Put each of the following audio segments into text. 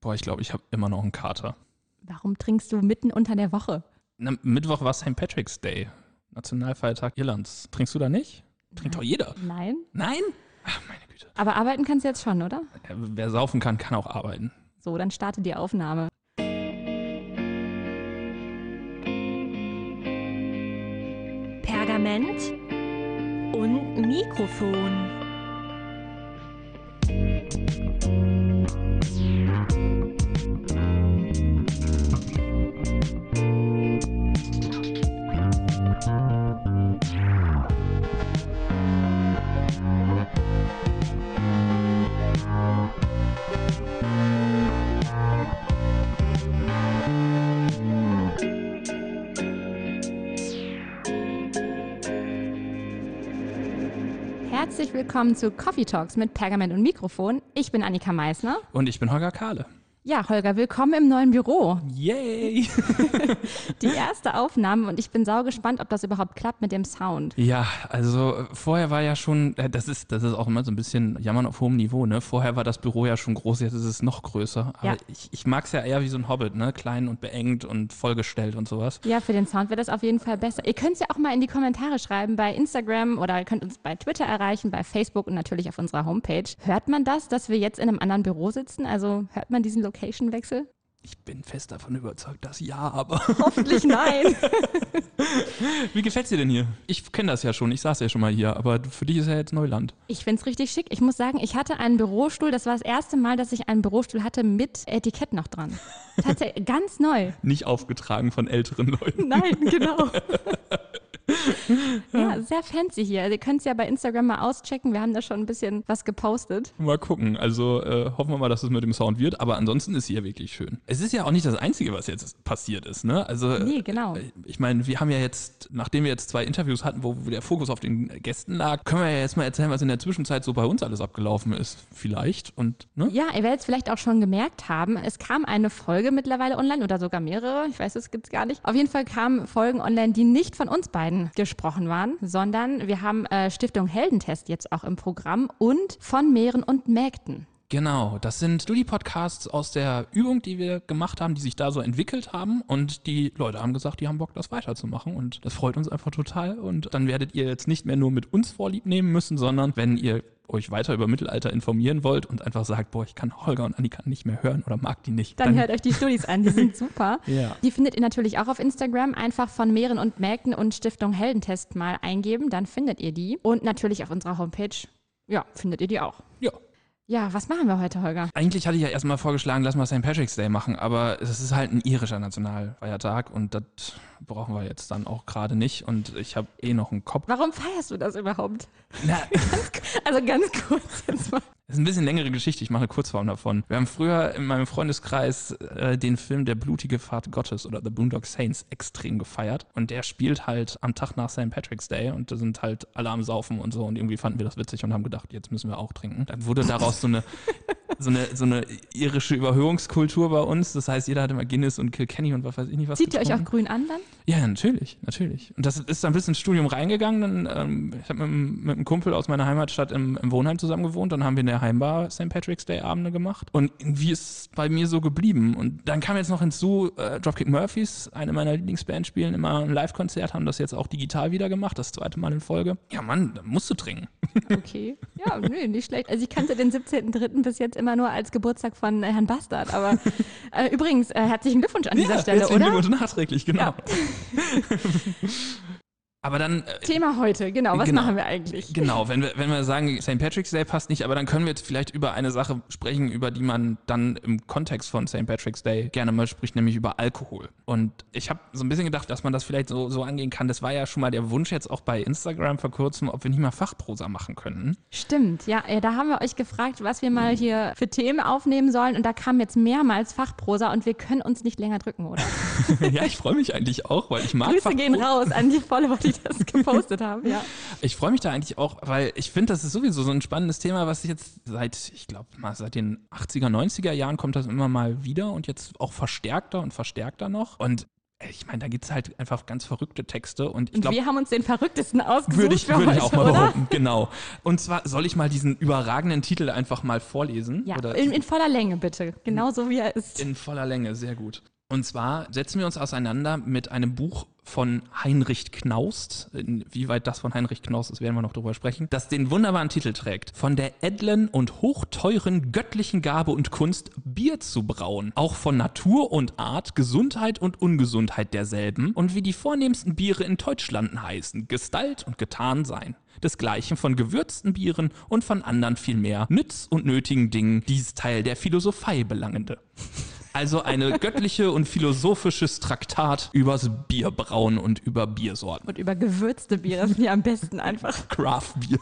Boah, ich glaube, ich habe immer noch einen Kater. Warum trinkst du mitten unter der Woche? Na, Mittwoch war St. Patrick's Day, Nationalfeiertag Irlands. Trinkst du da nicht? Trinkt doch jeder. Nein. Nein? Ach, meine Güte. Aber arbeiten kannst du jetzt schon, oder? Ja, wer saufen kann, kann auch arbeiten. So, dann starte die Aufnahme. Pergament und Mikrofon. Herzlich willkommen zu Coffee Talks mit Pergament und Mikrofon. Ich bin Annika Meissner. Und ich bin Holger Kahle. Ja, Holger, willkommen im neuen Büro. Yay! Die erste Aufnahme und ich bin sau gespannt, ob das überhaupt klappt mit dem Sound. ja, also äh, vorher war ja schon, äh, das ist, das ist auch immer so ein bisschen Jammern auf hohem Niveau, ne? Vorher war das Büro ja schon groß, jetzt ist es noch größer. Aber Ja. ich, ich mag es ja eher wie so ein Hobbit, ne? Klein und beengt und vollgestellt und sowas. Ja, für den Sound wäre das auf jeden Fall besser. Ihr könnt es ja auch mal in die Kommentare schreiben bei Instagram oder ihr könnt uns bei Twitter erreichen, bei Facebook und natürlich auf unserer Homepage. Hört man das, dass wir jetzt in einem anderen Büro sitzen? Also hört man diesen Location-Wechsel? Ich bin fest davon überzeugt, dass ja, aber Hoffentlich nein. wie gefällt's dir denn hier? Ich kenne das ja schon, ich saß ja schon mal hier, aber für dich ist ja jetzt Neuland. Ich finde es richtig schick. Ich muss sagen, ich hatte einen Bürostuhl. Das war das erste Mal, dass ich einen Bürostuhl hatte mit Etikett noch dran. Tatsächlich ganz neu. Nicht aufgetragen von älteren Leuten. Nein, genau. ja, sehr fancy hier. Ihr könnt es ja bei Instagram mal auschecken. Wir haben da schon ein bisschen was gepostet. Mal gucken. Also äh, hoffen wir mal, dass es mit dem Sound wird. Aber ansonsten ist hier wirklich schön. Es ist ja auch nicht das Einzige, was jetzt passiert ist. Ne? Also, äh, Nee, genau. Ich meine, wir haben ja jetzt, nachdem wir jetzt zwei Interviews hatten, wo der Fokus auf den Gästen lag, können wir ja jetzt mal erzählen, was in der Zwischenzeit so bei uns alles abgelaufen ist. Vielleicht. Und, ne? Ja, ihr werdet es vielleicht auch schon gemerkt haben. Es kam eine Folge mittlerweile online oder sogar mehrere. Ich weiß, es gibt's gar nicht. Auf jeden Fall kamen Folgen online, die nicht von uns beiden gesprochen waren, sondern wir haben äh, Stiftung Heldentest jetzt auch im Programm und von Meeren und Mägden. Genau, das sind Studi-Podcasts aus der Übung, die wir gemacht haben, die sich da so entwickelt haben. Und die Leute haben gesagt, die haben Bock, das weiterzumachen. Und das freut uns einfach total. Und dann werdet ihr jetzt nicht mehr nur mit uns Vorlieb nehmen müssen, sondern wenn ihr euch weiter über Mittelalter informieren wollt und einfach sagt, boah, ich kann Holger und Annika nicht mehr hören oder mag die nicht, Dann, hört euch die Studis an, die sind super. Ja. Die findet ihr natürlich auch auf Instagram. Einfach von Meeren und Mägden und Stiftung Heldentest mal eingeben, dann findet ihr die. Und natürlich auf unserer Homepage, ja, findet ihr die auch. ja. Ja, was machen wir heute, Holger? Eigentlich hatte ich ja erstmal vorgeschlagen, lass mal St. Patrick's Day machen, aber es ist halt ein irischer Nationalfeiertag und das brauchen wir jetzt dann auch gerade nicht. Und ich habe eh noch einen Kopf. Warum feierst du das überhaupt? Na, Also ganz kurz jetzt mal. Das ist ein bisschen längere Geschichte, ich mache eine Kurzform davon. Wir haben früher in meinem Freundeskreis äh, den Film Der blutige Pfad Gottes oder The Boondock Saints extrem gefeiert. Und der spielt halt am Tag nach St. Patrick's Day und da sind halt alle am Saufen und so. Und irgendwie fanden wir das witzig und haben gedacht, jetzt müssen wir auch trinken. Dann wurde daraus so eine, so eine, so eine irische Überhöhungskultur bei uns. Das heißt, jeder hatte mal Guinness und Kilkenny und was weiß ich nicht was. Zieht ihr euch auch grün an dann? Ja, natürlich, natürlich. Und das ist dann bis ins Studium reingegangen. Dann, ähm, ich habe mit, einem- mit einem Kumpel aus meiner Heimatstadt im, im Wohnheim zusammen gewohnt. Dann haben wir in der Heimbar St. Patrick's Day Abende gemacht. Und irgendwie ist es bei mir so geblieben. Und dann kam jetzt noch hinzu, äh, Dropkick Murphys, eine meiner Lieblingsbands, spielen immer ein Live-Konzert, haben das jetzt auch digital wieder gemacht, das zweite Mal in Folge. Ja, Mann, da musst du trinken. Okay. Ja, nö, nicht schlecht. Also ich kannte den 17.03. bis jetzt immer nur als Geburtstag von äh, Herrn Bastard. Aber äh, übrigens, äh, herzlichen Glückwunsch an dieser Stelle, herzlichen oder? Glückwunsch nachträglich, genau. Ja. Aber dann äh, Thema heute, genau. Was Genau. machen wir eigentlich? Genau, wenn wir, wenn wir sagen, St. Patrick's Day passt nicht, aber dann können wir jetzt vielleicht über eine Sache sprechen, über die man dann im Kontext von St. Patrick's Day gerne mal spricht, nämlich über Alkohol. Und ich habe so ein bisschen gedacht, dass man das vielleicht so, so angehen kann. Das war ja schon mal der Wunsch jetzt auch bei Instagram vor kurzem, ob wir nicht mal Fachprosa machen könnten. Stimmt, ja. Da haben wir euch gefragt, was wir mal hier für Themen aufnehmen sollen. Und da kam jetzt mehrmals Fachprosa und wir können uns nicht länger drücken, oder? ja, ich freue mich eigentlich auch, weil ich mag Grüße gehen Fachpro- raus an die Follower, die das gepostet haben. Ja. Ich freue mich da eigentlich auch, weil ich finde, das ist sowieso so ein spannendes Thema, was jetzt seit, ich glaube mal, seit den 80er, 90er Jahren kommt das immer mal wieder und jetzt auch verstärkter und verstärkter noch. Und ich meine, da gibt es halt einfach ganz verrückte Texte und ich Und glaube, wir haben uns den verrücktesten ausgesucht. würde ich, würde ich auch mal oder? behaupten, genau. Und zwar soll ich mal diesen überragenden Titel einfach mal vorlesen? Ja, in, in voller Länge bitte. Genau so wie er ist. in voller Länge, sehr gut. Und zwar setzen wir uns auseinander mit einem Buch von Heinrich Knaust. Inwieweit das von Heinrich Knaust ist, werden wir noch drüber sprechen. Das den wunderbaren Titel trägt. Von der edlen und hochteuren göttlichen Gabe und Kunst, Bier zu brauen. Auch von Natur und Art, Gesundheit und Ungesundheit derselben. Und wie die vornehmsten Biere in Deutschlanden heißen. Gestalt und getan sein. Desgleichen von gewürzten Bieren und von anderen viel mehr nütz und nötigen Dingen, dies Teil der Philosophie belangende. Also eine göttliche und philosophisches Traktat übers Bierbrauen und über Biersorten. Und über gewürzte Biere sind ja am besten einfach Craft Bier.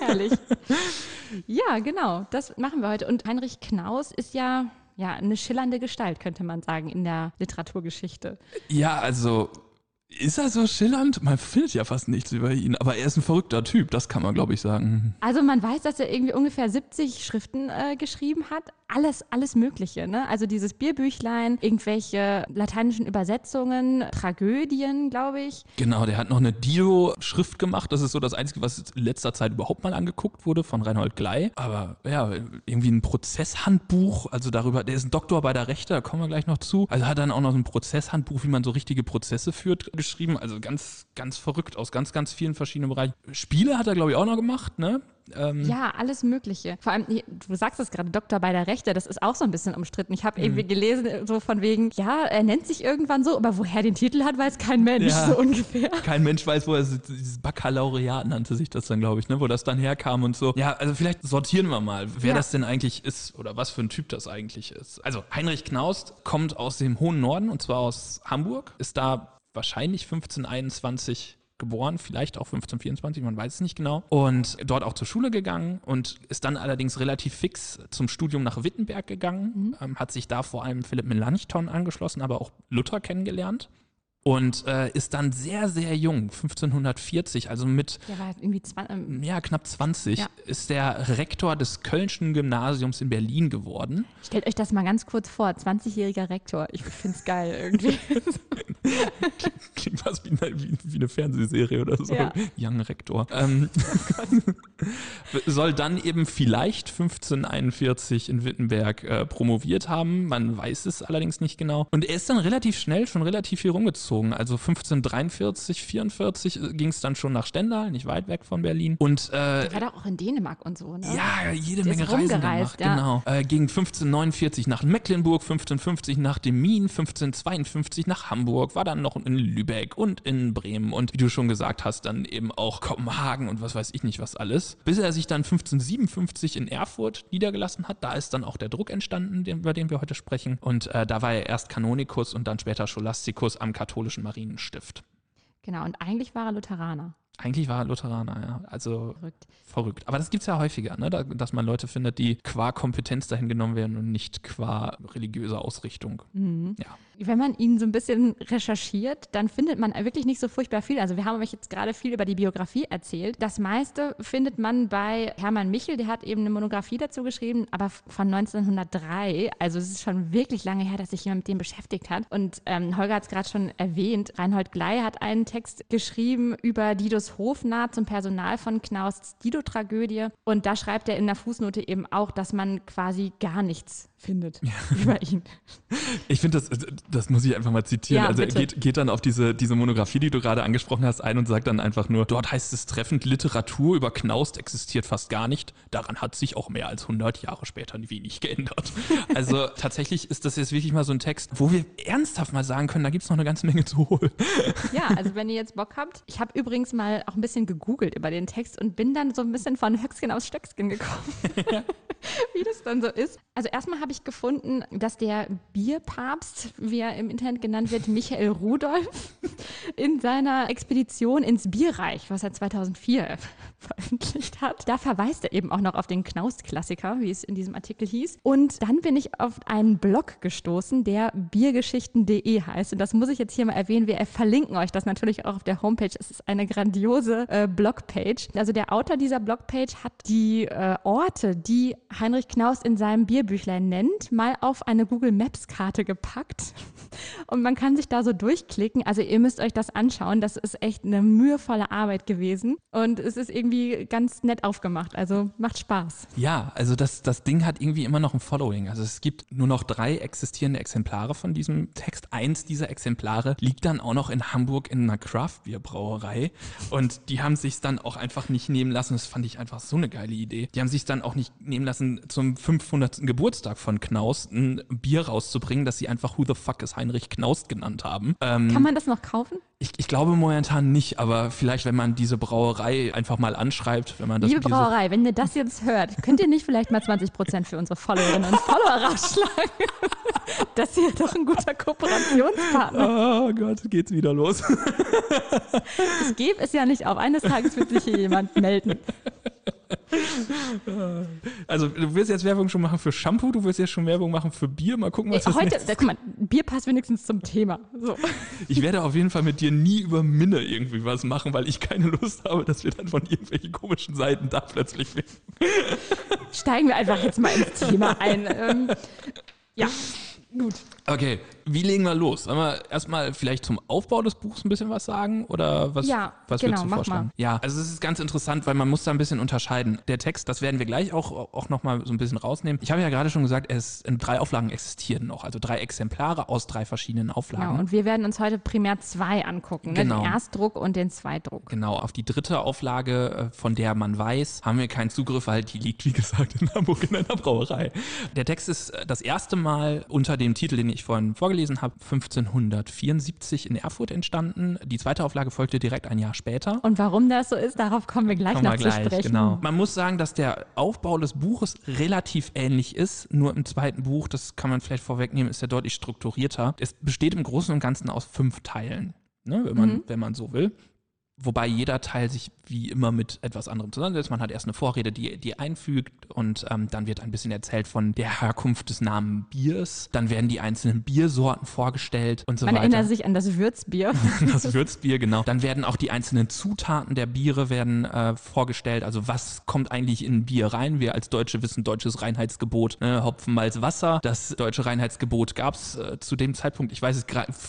herrlich. Ja, genau. Das machen wir heute. Und Heinrich Knaus ist ja, ja eine schillernde Gestalt, könnte man sagen, in der Literaturgeschichte. Ja, also ist er so schillernd? Man findet ja fast nichts über ihn, aber er ist ein verrückter Typ, das kann man glaube ich sagen. Also man weiß, dass er irgendwie ungefähr 70 Schriften äh, geschrieben hat. Alles, alles Mögliche. Ne? Also dieses Bierbüchlein, irgendwelche lateinischen Übersetzungen, Tragödien, glaube ich. Genau, der hat noch eine Dido-Schrift gemacht. Das ist so das Einzige, was in letzter Zeit überhaupt mal angeguckt wurde von Reinhold Glei. Aber ja, irgendwie ein Prozesshandbuch, also darüber, der ist ein Doktor bei der Rechte, da kommen wir gleich noch zu. Also hat dann auch noch so ein Prozesshandbuch, wie man so richtige Prozesse führt, geschrieben. Also ganz, ganz verrückt aus ganz, ganz vielen verschiedenen Bereichen. Spiele hat er, glaube ich, auch noch gemacht, ne? Ähm, Ja, alles Mögliche. Vor allem, du sagst es gerade, Doktor bei der Rechte, das ist auch so ein bisschen umstritten. Ich habe irgendwie gelesen, so von wegen, ja, er nennt sich irgendwann so, aber woher den Titel hat, weiß kein Mensch, Ja. so ungefähr. Kein Mensch weiß, wo er sitzt. dieses Baccalaureat nannte sich das dann, glaube ich, ne? wo das dann herkam und so. Ja, also vielleicht sortieren wir mal, wer Ja. das denn eigentlich ist oder was für ein Typ das eigentlich ist. Also Heinrich Knaust kommt aus dem hohen Norden und zwar aus Hamburg, ist da wahrscheinlich 1521 geboren, vielleicht auch 1524, man weiß es nicht genau. Und dort auch zur Schule gegangen und ist dann allerdings relativ fix zum Studium nach Wittenberg gegangen, ähm, hat sich da vor allem Philipp Melanchthon angeschlossen, aber auch Luther kennengelernt. Und äh, ist dann sehr, sehr jung, 1540, also mit Der war irgendwie 20, ähm, ja, knapp 20, Ja. ist der Rektor des Kölnischen Gymnasiums in Berlin geworden. stellt euch das mal ganz kurz vor, 20-jähriger Rektor. Ich find's geil irgendwie. Klingt fast wie eine, wie, wie eine Fernsehserie oder so. Ja. Young Rektor. Ähm, soll dann eben vielleicht 1541 in Wittenberg äh, promoviert haben. Man weiß es allerdings nicht genau. Und er ist dann relativ schnell schon relativ viel rumgezogen. Also 1543, 44 ging es dann schon nach Stendal, nicht weit weg von Berlin. Und äh, war doch auch in Dänemark und so, ne? Ja, jede Der Menge Reisen gemacht, ja. genau. Äh, ging 1549 nach Mecklenburg, 1550 nach Demmin, 1552 nach Hamburg, war dann noch in Lübeck und in Bremen und wie du schon gesagt hast, dann eben auch Kopenhagen und was weiß ich nicht was alles. Bis er sich dann 1557 in Erfurt niedergelassen hat. Da ist dann auch der Druck entstanden, den, über den wir heute sprechen. Und äh, da war er erst Kanonikus und dann später Scholastikus am katholischen Marienstift. Genau, und eigentlich war er Lutheraner. Eigentlich war er Lutheraner, ja. Also Verrückt. verrückt. Aber das gibt's ja häufiger, ne? da, dass man Leute findet, die qua Kompetenz dahin genommen werden und nicht qua religiöser Ausrichtung. Ja. Wenn man ihn so ein bisschen recherchiert, dann findet man wirklich nicht so furchtbar viel. Also wir haben euch jetzt gerade viel über die Biografie erzählt. Das meiste findet man bei Hermann Michel, der hat eben eine Monographie dazu geschrieben, aber von 1903. Also es ist schon wirklich lange her, dass sich jemand mit dem beschäftigt hat. Und ähm, Holger hat es gerade schon erwähnt, Reinhold Glei hat einen Text geschrieben über Didos Hofnarr zum Personal von Knausts Dido-Tragödie. Und da schreibt er in der Fußnote eben auch, dass man quasi gar nichts findet über ihn. Ich finde, das, das muss ich einfach mal zitieren. Ja, also er bitte. geht, geht dann auf diese, diese Monographie, die du gerade angesprochen hast, ein und sagt dann einfach nur, dort heißt es treffend, Literatur über Knaust existiert fast gar nicht. Daran hat sich auch mehr als 100 Jahre später wenig geändert. Also tatsächlich ist das jetzt wirklich mal so ein Text, wo wir ernsthaft mal sagen können, da gibt es noch eine ganze Menge zu holen. Ja, also wenn ihr jetzt Bock habt. Ich habe übrigens mal auch ein bisschen gegoogelt über den Text und bin dann so ein bisschen von Höckskin aus Stöckskin gekommen. Wie das dann so ist. Also erstmal habe ich gefunden, dass der Bierpapst, wie er im Internet genannt wird, Michael Rudolph, in seiner Expedition ins Bierreich, was er 2004 veröffentlicht hat, da verweist er eben auch noch auf den Knaust-Klassiker, wie es in diesem Artikel hieß. Und dann bin ich auf einen Blog gestoßen, der biergeschichten.de heißt. Und das muss ich jetzt hier mal erwähnen. Wir verlinken euch das natürlich auch auf der Homepage. Es ist eine grandiose äh, Blogpage. Also der Autor dieser Blogpage hat die äh, Orte, die Heinrich Knaus in seinem Bierbüchlein nennt, mal auf eine Google Maps Karte gepackt. Und man kann sich da so durchklicken. Also ihr müsst euch das anschauen. Das ist echt eine mühevolle Arbeit gewesen. Und es ist irgendwie ganz nett aufgemacht. Also macht Spaß. Ja, also das, das Ding hat irgendwie immer noch ein Following. Also es gibt nur noch drei existierende Exemplare von diesem Text. Eins dieser Exemplare liegt dann auch noch in Hamburg in einer Craft-Bier-Brauerei. Und die haben sich dann auch einfach nicht nehmen lassen. Das fand ich einfach so eine geile Idee. Die haben sich dann auch nicht nehmen lassen, zum 500. Geburtstag von Knaus ein Bier rauszubringen, das sie einfach Who the fuck is Heinrich Knaus genannt haben. Ähm, Kann man das noch kaufen? Ich, ich glaube momentan nicht, aber vielleicht, wenn man diese Brauerei einfach mal anschreibt, wenn man das Liebe Brauerei, wenn ihr das jetzt hört, könnt ihr nicht vielleicht mal 20 Prozent für unsere Followerinnen und Follower rausschlagen? Das ist ja doch ein guter Kooperationspartner. Oh Gott, geht's wieder los. Ich gebe es ja nicht auf. Eines Tages wird sich hier jemand melden. Also du willst jetzt Werbung schon machen für Shampoo, du willst jetzt schon Werbung machen für Bier. Mal gucken, was das Heute, nächste da, guck mal, Bier passt wenigstens zum Thema. So. Ich werde auf jeden Fall mit dir nie über Minne irgendwie was machen, weil ich keine Lust habe, dass wir dann von irgendwelchen komischen Seiten da plötzlich finden. Steigen wir einfach jetzt mal ins Thema ein. Ähm, ja, gut. Okay, wie legen wir los? Sollen wir erstmal vielleicht zum Aufbau des Buchs ein bisschen was sagen? Oder was, Ja, was genau, würdest du mal. Ja, also es ist ganz interessant, weil man muss da ein bisschen unterscheiden. Der Text, das werden wir gleich auch, auch nochmal so ein bisschen rausnehmen. Ich habe ja gerade schon gesagt, es in drei Auflagen existieren noch, also drei Exemplare aus drei verschiedenen Auflagen. Genau, und wir werden uns heute primär zwei angucken. Ne? Genau. Den Erstdruck und den Zweitdruck. Genau, auf die dritte Auflage, äh, von der man weiß, haben wir keinen Zugriff, weil die liegt, wie gesagt, in Hamburg in einer Brauerei. Der Text ist äh, das erste Mal unter dem Titel, den ich vorhin vorgelesen habe, 1574 in Erfurt entstanden. Die zweite Auflage folgte direkt ein Jahr später. Und warum das so ist, darauf kommen wir gleich Kommen noch wir zu gleich, sprechen. genau. Man muss sagen, dass der Aufbau des Buches relativ ähnlich ist. Nur im zweiten Buch, das kann man vielleicht vorwegnehmen, ist er deutlich strukturierter. Es besteht im Großen und Ganzen aus fünf Teilen, ne, wenn, man, Mhm. wenn man so will. Wobei jeder Teil sich wie immer mit etwas anderem zusammensetzt. Man hat erst eine Vorrede, die, die einfügt und ähm, dann wird ein bisschen erzählt von der Herkunft des Namen Biers. Dann werden die einzelnen Biersorten vorgestellt und so Man weiter. erinnert sich an das Würzbier. Das Würzbier, genau. Dann werden auch die einzelnen Zutaten der Biere werden äh, vorgestellt. Also was kommt eigentlich in Bier rein? Wir als Deutsche wissen, deutsches Reinheitsgebot, ne? Hopfen, Malz, Wasser. Das deutsche Reinheitsgebot gab es äh, zu dem Zeitpunkt, ich weiß es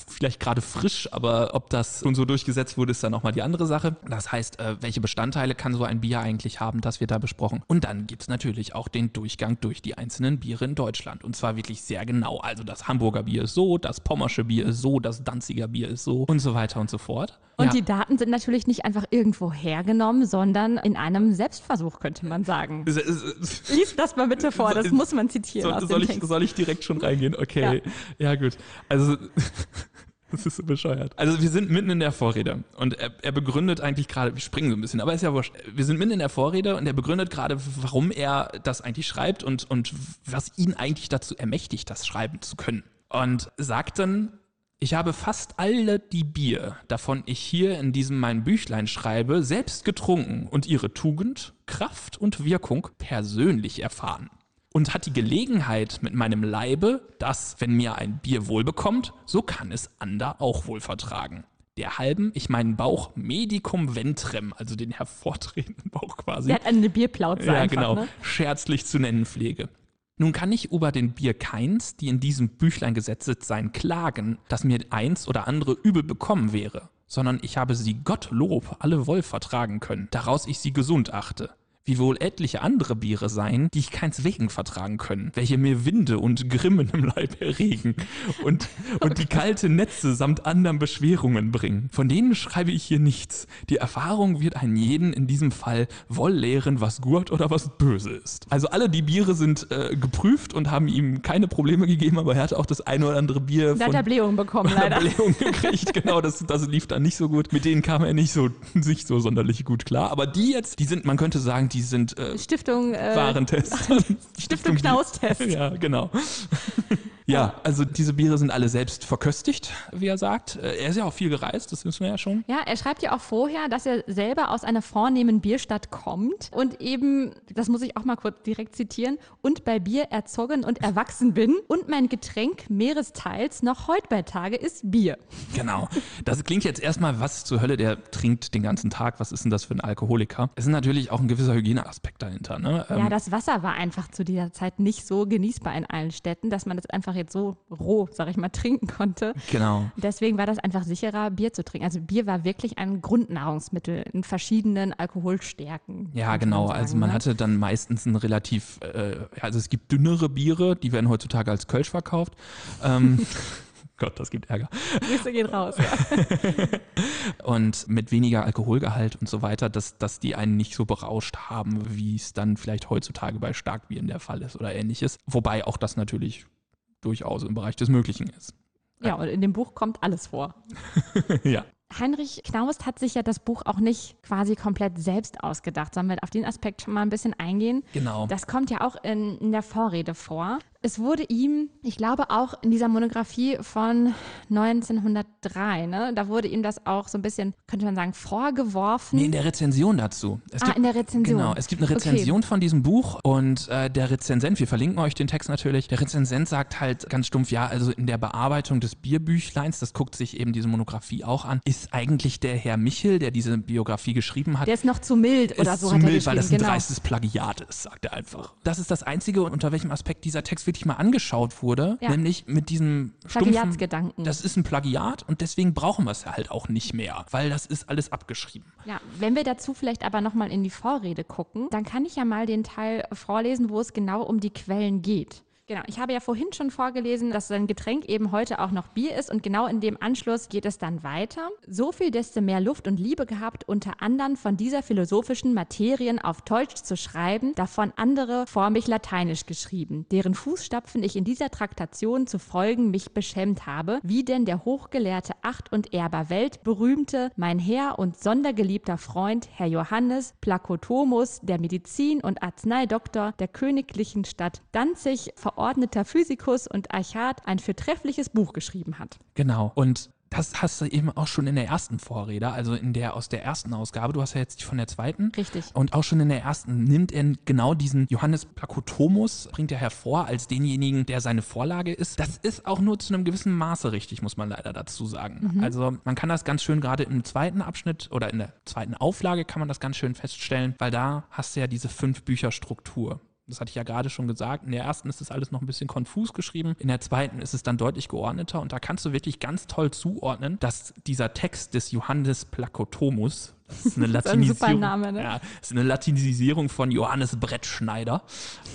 vielleicht gerade frisch, aber ob das schon so durchgesetzt wurde, ist dann nochmal die andere Sache. Das heißt, äh, welche Bestandteile kann so ein Bier eigentlich haben, das wird da besprochen. Und dann gibt's natürlich auch den Durchgang durch die einzelnen Biere in Deutschland. Und zwar wirklich sehr genau. Also das Hamburger Bier ist so, das Pommersche Bier ist so, das Danziger Bier ist so und so weiter und so fort. Und ja. die Daten sind natürlich nicht einfach irgendwo hergenommen, sondern in einem Selbstversuch, könnte man sagen. Es- es- es- Lies das mal bitte vor, das muss man zitieren aus soll, ich, Text. soll ich direkt schon reingehen? Okay. Ja, gut. Also. Das ist so bescheuert. Also wir sind mitten in der Vorrede und er, er begründet eigentlich gerade, wir springen so ein bisschen, aber ist ja wurscht. Wir sind mitten in der Vorrede und er begründet gerade, warum er das eigentlich schreibt und, und was ihn eigentlich dazu ermächtigt, das schreiben zu können. Und sagt dann, ich habe fast alle die Bier, davon ich hier in diesem mein Büchlein schreibe, selbst getrunken und ihre Tugend, Kraft und Wirkung persönlich erfahren. Und hat die Gelegenheit mit meinem Leibe, dass, wenn mir ein Bier wohl bekommt, so kann es ander auch wohl vertragen. Der halben ich meinen Bauch medicum ventrem, also den hervortretenden Bauch quasi, Der hat eine Bierplauze ja, einfach, genau, ne? scherzlich zu nennen pflege. Nun kann ich über den Bier keins, die in diesem Büchlein gesetzt sein, klagen, dass mir eins oder andere übel bekommen wäre, sondern ich habe sie Gottlob alle wohl vertragen können, daraus ich sie gesund achte. Wie wohl etliche andere Biere sein, die ich keins wegen vertragen können, welche mir Winde und Grimmen im Leib erregen und, und die kalte Netze samt anderen Beschwerungen bringen. Von denen schreibe ich hier nichts. Die Erfahrung wird einen jeden in diesem Fall wohl lehren, was gut oder was böse ist. Also alle die Biere sind äh, geprüft und haben ihm keine Probleme gegeben, aber er hatte auch das eine oder andere Bier Da von hat er bekommen, leider. Blähung gekriegt. Genau, das, das lief dann nicht so gut. Mit denen kam er nicht so, nicht so sonderlich gut klar. Aber die jetzt, die sind, man könnte sagen, die sind äh, Stiftung, äh, Warentest. Stiftung Knaustest. Ja, genau. Ja, also diese Biere sind alle selbst verköstigt, wie er sagt. Äh, Er ist ja auch viel gereist, das wissen wir ja schon. Ja, er schreibt ja auch vorher, dass er selber aus einer vornehmen Bierstadt kommt und eben, das muss ich auch mal kurz direkt zitieren, und bei Bier erzogen und erwachsen bin und mein Getränk mehresteils noch heut bei Tage ist Bier. Genau. Das klingt jetzt erstmal, was zur Hölle, der trinkt den ganzen Tag, was ist denn das für ein Alkoholiker? Es ist natürlich auch ein gewisser Hygieneaspekt dahinter. Ne? Ja, Ähm, das Wasser war einfach zu dieser Zeit nicht so genießbar in allen Städten, dass man das einfach jetzt so roh, sag ich mal, trinken konnte. genau. Deswegen war das einfach sicherer, Bier zu trinken. Also Bier war wirklich ein Grundnahrungsmittel in verschiedenen Alkoholstärken. Ja, genau. man sagen, also man ne? hatte dann meistens ein relativ, äh, also es gibt dünnere Biere, die werden heutzutage als Kölsch verkauft. Ähm, Gott, das gibt Ärger. Grüße gehen raus. Ja. Und mit weniger Alkoholgehalt und so weiter, dass, dass die einen nicht so berauscht haben, wie es dann vielleicht heutzutage bei Starkbieren der Fall ist oder ähnliches. Wobei auch das natürlich durchaus im Bereich des Möglichen ist. ja, und in dem Buch kommt alles vor. ja. Heinrich Knaust hat sich ja das Buch auch nicht quasi komplett selbst ausgedacht, sondern wir auf den Aspekt schon mal ein bisschen eingehen. Genau. Das kommt ja auch in, in der Vorrede vor. Es wurde ihm, ich glaube auch in dieser Monographie von 1903, ne, da wurde ihm das auch so ein bisschen, könnte man sagen, vorgeworfen. Nee, in der Rezension dazu. Es ah, in der Rezension. Genau, es gibt eine Rezension von diesem Buch und äh, der Rezensent, wir verlinken euch den Text natürlich, der Rezensent sagt halt ganz stumpf, ja, also in der Bearbeitung des Bierbüchleins, das guckt sich eben diese Monographie auch an, ist eigentlich der Herr Michel, der diese Biografie geschrieben hat, Der ist noch zu mild oder so zu hat er mild, weil das ein. Genau. dreistes Plagiat ist, sagt er einfach. Das ist das Einzige, unter welchem Aspekt dieser Text wirklich mal angeschaut wurde, Ja. nämlich mit diesem Plagiatsgedanken. das ist ein Plagiat und deswegen brauchen wir es halt auch nicht mehr, weil das ist alles abgeschrieben. Ja, wenn wir dazu vielleicht aber nochmal in die Vorrede gucken, dann kann ich ja mal den Teil vorlesen, wo es genau um die Quellen geht. Genau, ich habe ja vorhin schon vorgelesen, dass sein Getränk eben heute auch noch Bier ist und genau in dem Anschluss geht es dann weiter. So viel desto mehr Luft und Liebe gehabt, unter anderem von dieser philosophischen Materien auf Deutsch zu schreiben, davon andere vor mich lateinisch geschrieben, deren Fußstapfen ich in dieser Traktation zu folgen mich beschämt habe, wie denn der hochgelehrte Acht- und Erber weltberühmte, mein Herr und sondergeliebter Freund, Herr Johannes Plakotomus, der Medizin- und Arzneidoktor der königlichen Stadt Danzig, verordneter Physikus und Archat, ein fürtreffliches Buch geschrieben hat. Genau. Und das hast du eben auch schon in der ersten Vorrede, also in der aus der ersten Ausgabe. Du hast ja jetzt die von der zweiten. Richtig. Und auch schon in der ersten nimmt er genau diesen Johannes Plakotomus, bringt er hervor als denjenigen, der seine Vorlage ist. Das ist auch nur zu einem gewissen Maße richtig, muss man leider dazu sagen. Also man kann das ganz schön gerade im zweiten Abschnitt oder in der zweiten Auflage kann man das ganz schön feststellen, weil da hast du ja diese fünf Bücher Struktur. Das hatte ich ja gerade schon gesagt. In der ersten ist das alles noch ein bisschen konfus geschrieben. In der zweiten ist es dann deutlich geordneter. Und da kannst du wirklich ganz toll zuordnen, dass dieser Text des Johannes Plakotomus, das ist eine ist ein super Latinisierung, Name, ne? ja, das ist eine Latinisierung von Johannes Brettschneider.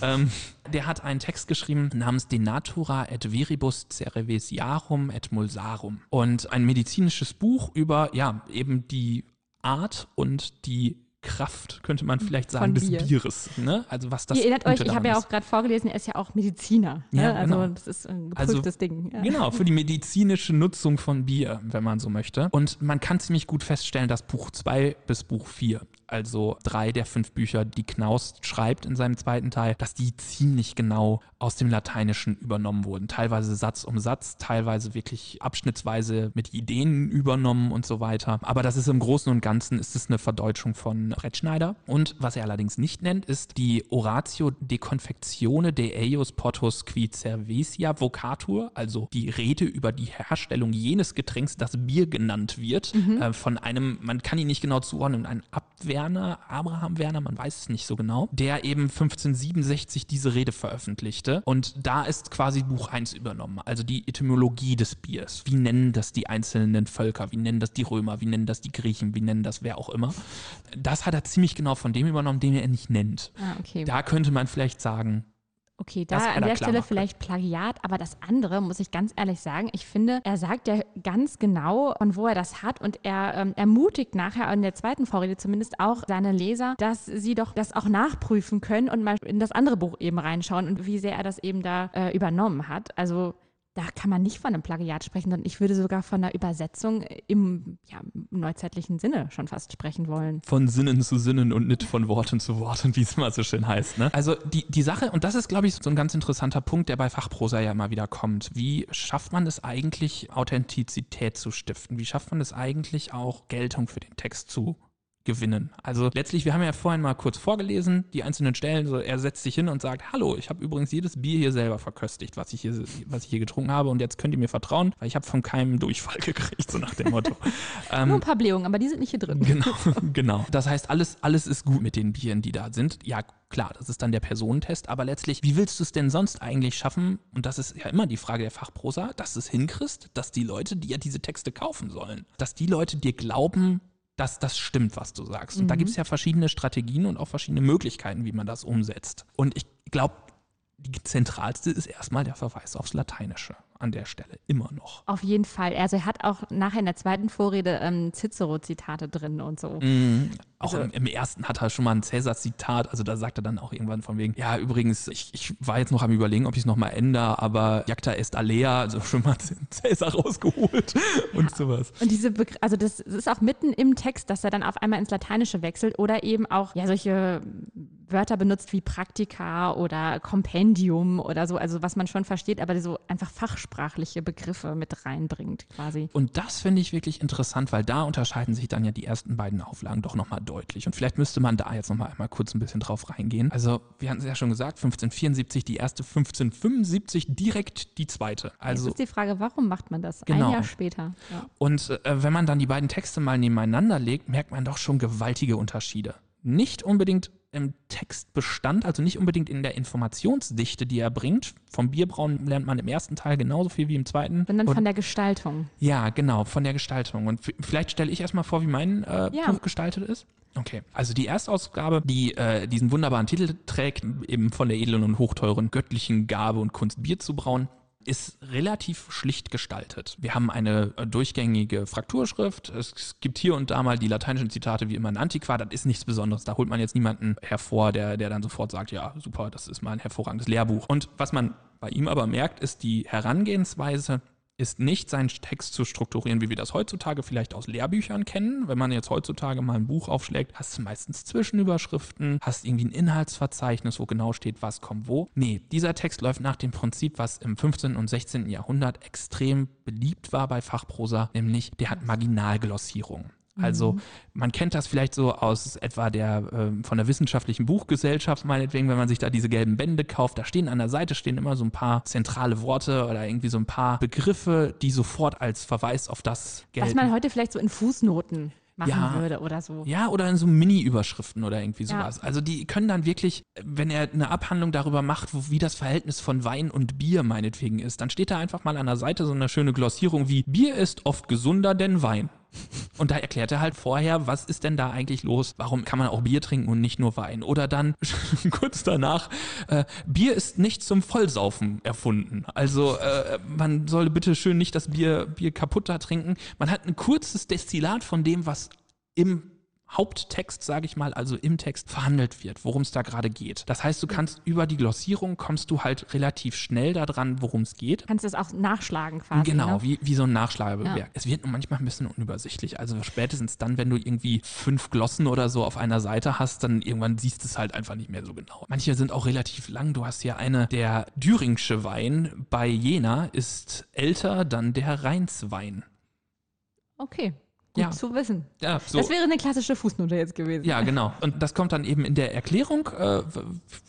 Ähm, der hat einen Text geschrieben namens De Natura et Viribus Cerevisiarum et Mulsarum. Und ein medizinisches Buch über, ja, eben die Art und die Kraft, könnte man vielleicht sagen, Von des Bier. Bieres. Ne? Also was das Ihr erinnert euch, ich habe ja auch gerade vorgelesen, er ist ja auch Mediziner. Ne? Ja, also genau. das ist ein Also, geprüftes Ding. Ja. Genau, für die medizinische Nutzung von Bier, wenn man so möchte. Und man kann ziemlich gut feststellen, dass Buch 2 bis Buch 4, also drei der fünf Bücher, die Knaust schreibt in seinem zweiten Teil, dass die ziemlich genau aus dem Lateinischen übernommen wurden. Teilweise Satz um Satz, teilweise wirklich abschnittsweise mit Ideen übernommen und so weiter. Aber das ist im Großen und Ganzen ist es eine Verdeutschung von Brettschneider. Und was er allerdings nicht nennt, ist die Oratio de Confectione de eius potus qui cervesia vocatur, also die Rede über die Herstellung jenes Getränks, das Bier genannt wird, äh, von einem, man kann ihn nicht genau zuordnen, ein Abwerner, Abraham Werner, man weiß es nicht so genau, der eben 1567 diese Rede veröffentlichte. Und da ist quasi Buch 1 übernommen, also die Etymologie des Biers. Wie nennen das die einzelnen Völker? Wie nennen das die Römer? Wie nennen das die Griechen? Wie nennen das wer auch immer? Das hat er ziemlich genau von dem übernommen, den er nicht nennt. Ah, okay. Da könnte man vielleicht sagen, Okay, da an er der Stelle vielleicht Plagiat, aber das andere muss ich ganz ehrlich sagen, ich finde, er sagt ja ganz genau, von wo er das hat und er ähm, ermutigt nachher in der zweiten Vorrede zumindest auch seine Leser, dass sie doch das auch nachprüfen können und mal in das andere Buch eben reinschauen und wie sehr er das eben da äh, übernommen hat. Also da kann man nicht von einem Plagiat sprechen, sondern ich würde sogar von einer Übersetzung im ja, neuzeitlichen Sinne schon fast sprechen wollen. Von Sinnen zu Sinnen und nicht von Worten zu Worten, wie es mal so schön heißt. Ne? Also die, die Sache, und das ist, glaube ich, so ein ganz interessanter Punkt, der bei Fachprosa ja immer wieder kommt. Wie schafft man es eigentlich, Authentizität zu stiften? Wie schafft man es eigentlich auch, Geltung für den Text zu gewinnen. Also letztlich, wir haben ja vorhin mal kurz vorgelesen, die einzelnen Stellen, so er setzt sich hin und sagt, hallo, ich habe übrigens jedes Bier hier selber verköstigt, was ich hier, was ich hier getrunken habe und jetzt könnt ihr mir vertrauen, weil ich habe von keinem Durchfall gekriegt, so nach dem Motto. ähm, Nur ein paar Blähungen, aber die sind nicht hier drin. Genau, genau. Das heißt, alles, alles ist gut mit den Bieren, die da sind. Ja, klar, das ist dann der Personentest, aber letztlich, wie willst du es denn sonst eigentlich schaffen? Und das ist ja immer die Frage der Fachprosa, dass du es hinkriegst, dass die Leute, die ja diese Texte kaufen sollen, dass die Leute dir glauben, dass das stimmt, was du sagst. Und mhm. da gibt es ja verschiedene Strategien und auch verschiedene Möglichkeiten, wie man das umsetzt. Und ich glaube, die zentralste ist erstmal der Verweis aufs Lateinische an der Stelle, immer noch. Auf jeden Fall. Also er hat auch nachher in der zweiten Vorrede ähm, Cicero-Zitate drin und so. Mm, auch also, im, im, ersten hat er schon mal ein Cäsar-Zitat, also da sagt er dann auch irgendwann von wegen, ja übrigens, ich, ich war jetzt noch am überlegen, ob ich es nochmal ändere, aber Jacta est alea, also schon mal Cäsar rausgeholt ja. und sowas. Und diese, Begr also das ist auch mitten im Text, dass er dann auf einmal ins Lateinische wechselt oder eben auch, ja, solche Wörter benutzt wie Praktika oder Kompendium oder so, also was man schon versteht, aber so einfach fachsprachliche Begriffe mit reinbringt quasi. Und das finde ich wirklich interessant, weil da unterscheiden sich dann ja die ersten beiden Auflagen doch nochmal deutlich. Und vielleicht müsste man da jetzt nochmal einmal kurz ein bisschen drauf reingehen. Also, wir hatten es ja schon gesagt, 1574 die erste, 1575 direkt die zweite. Also, jetzt ist die Frage, warum macht man das genau. ein Jahr später? Ja. Und äh, wenn man dann die beiden Texte mal nebeneinander legt, merkt man doch schon gewaltige Unterschiede. Nicht unbedingt im Textbestand, also nicht unbedingt in der Informationsdichte, die er bringt. Vom Bierbrauen lernt man im ersten Teil genauso viel wie im zweiten. Sondern von der Gestaltung. Ja, genau, von der Gestaltung. Und vielleicht stelle ich erstmal vor, wie mein äh, ja. Buch gestaltet ist. Okay, also die Erstausgabe, die äh, diesen wunderbaren Titel trägt, eben von der edlen und hochteuren göttlichen Gabe und Kunst Bier zu brauen, ist relativ schlicht gestaltet. Wir haben eine äh, durchgängige Frakturschrift. Es gibt hier und da mal die lateinischen Zitate wie immer ein Antiquar. Das ist nichts Besonderes. Da holt man jetzt niemanden hervor, der, der dann sofort sagt, ja, super, das ist mal ein hervorragendes Lehrbuch. Und was man bei ihm aber merkt, ist die Herangehensweise ist nicht, seinen Text zu strukturieren, wie wir das heutzutage vielleicht aus Lehrbüchern kennen. Wenn man jetzt heutzutage mal ein Buch aufschlägt, hast du meistens Zwischenüberschriften, hast irgendwie ein Inhaltsverzeichnis, wo genau steht, was kommt wo. Nee, dieser Text läuft nach dem Prinzip, was im 15. und 16. Jahrhundert extrem beliebt war bei Fachprosa, nämlich der hat Marginalglossierung. Also mhm. man kennt das vielleicht so aus etwa der äh, von der wissenschaftlichen Buchgesellschaft meinetwegen, wenn man sich da diese gelben Bände kauft, da stehen an der Seite stehen immer so ein paar zentrale Worte oder irgendwie so ein paar Begriffe, die sofort als Verweis auf das gelten. Was man heute vielleicht so in Fußnoten machen ja, würde oder so. Ja, oder in so Mini-Überschriften oder irgendwie sowas. Ja. Also die können dann wirklich, wenn er eine Abhandlung darüber macht, wo, wie das Verhältnis von Wein und Bier meinetwegen ist, dann steht da einfach mal an der Seite so eine schöne Glossierung wie Bier ist oft gesunder denn Wein. Und da erklärt er halt vorher, was ist denn da eigentlich los? Warum kann man auch Bier trinken und nicht nur Wein? Oder dann kurz danach, äh, Bier ist nicht zum Vollsaufen erfunden. Also äh, man soll bitte schön nicht das Bier, Bier kaputt da trinken. Man hat ein kurzes Destillat von dem, was im Haupttext, sage ich mal, also im Text verhandelt wird, worum es da gerade geht. Das heißt, du kannst über die Glossierung kommst du halt relativ schnell daran, worum es geht. Kannst es auch nachschlagen quasi. Genau, ne? wie, wie so ein Nachschlagewerk. Ja. Es wird nur manchmal ein bisschen unübersichtlich. Also spätestens dann, wenn du irgendwie fünf Glossen oder so auf einer Seite hast, dann irgendwann siehst du es halt einfach nicht mehr so genau. Manche sind auch relativ lang. Du hast hier eine, der Düringsche Wein bei Jena ist älter dann der Rheinswein. Okay. Gut ja. zu wissen. Ja, so. Das wäre eine klassische Fußnote jetzt gewesen. Ja, genau. Und das kommt dann eben in der Erklärung, äh,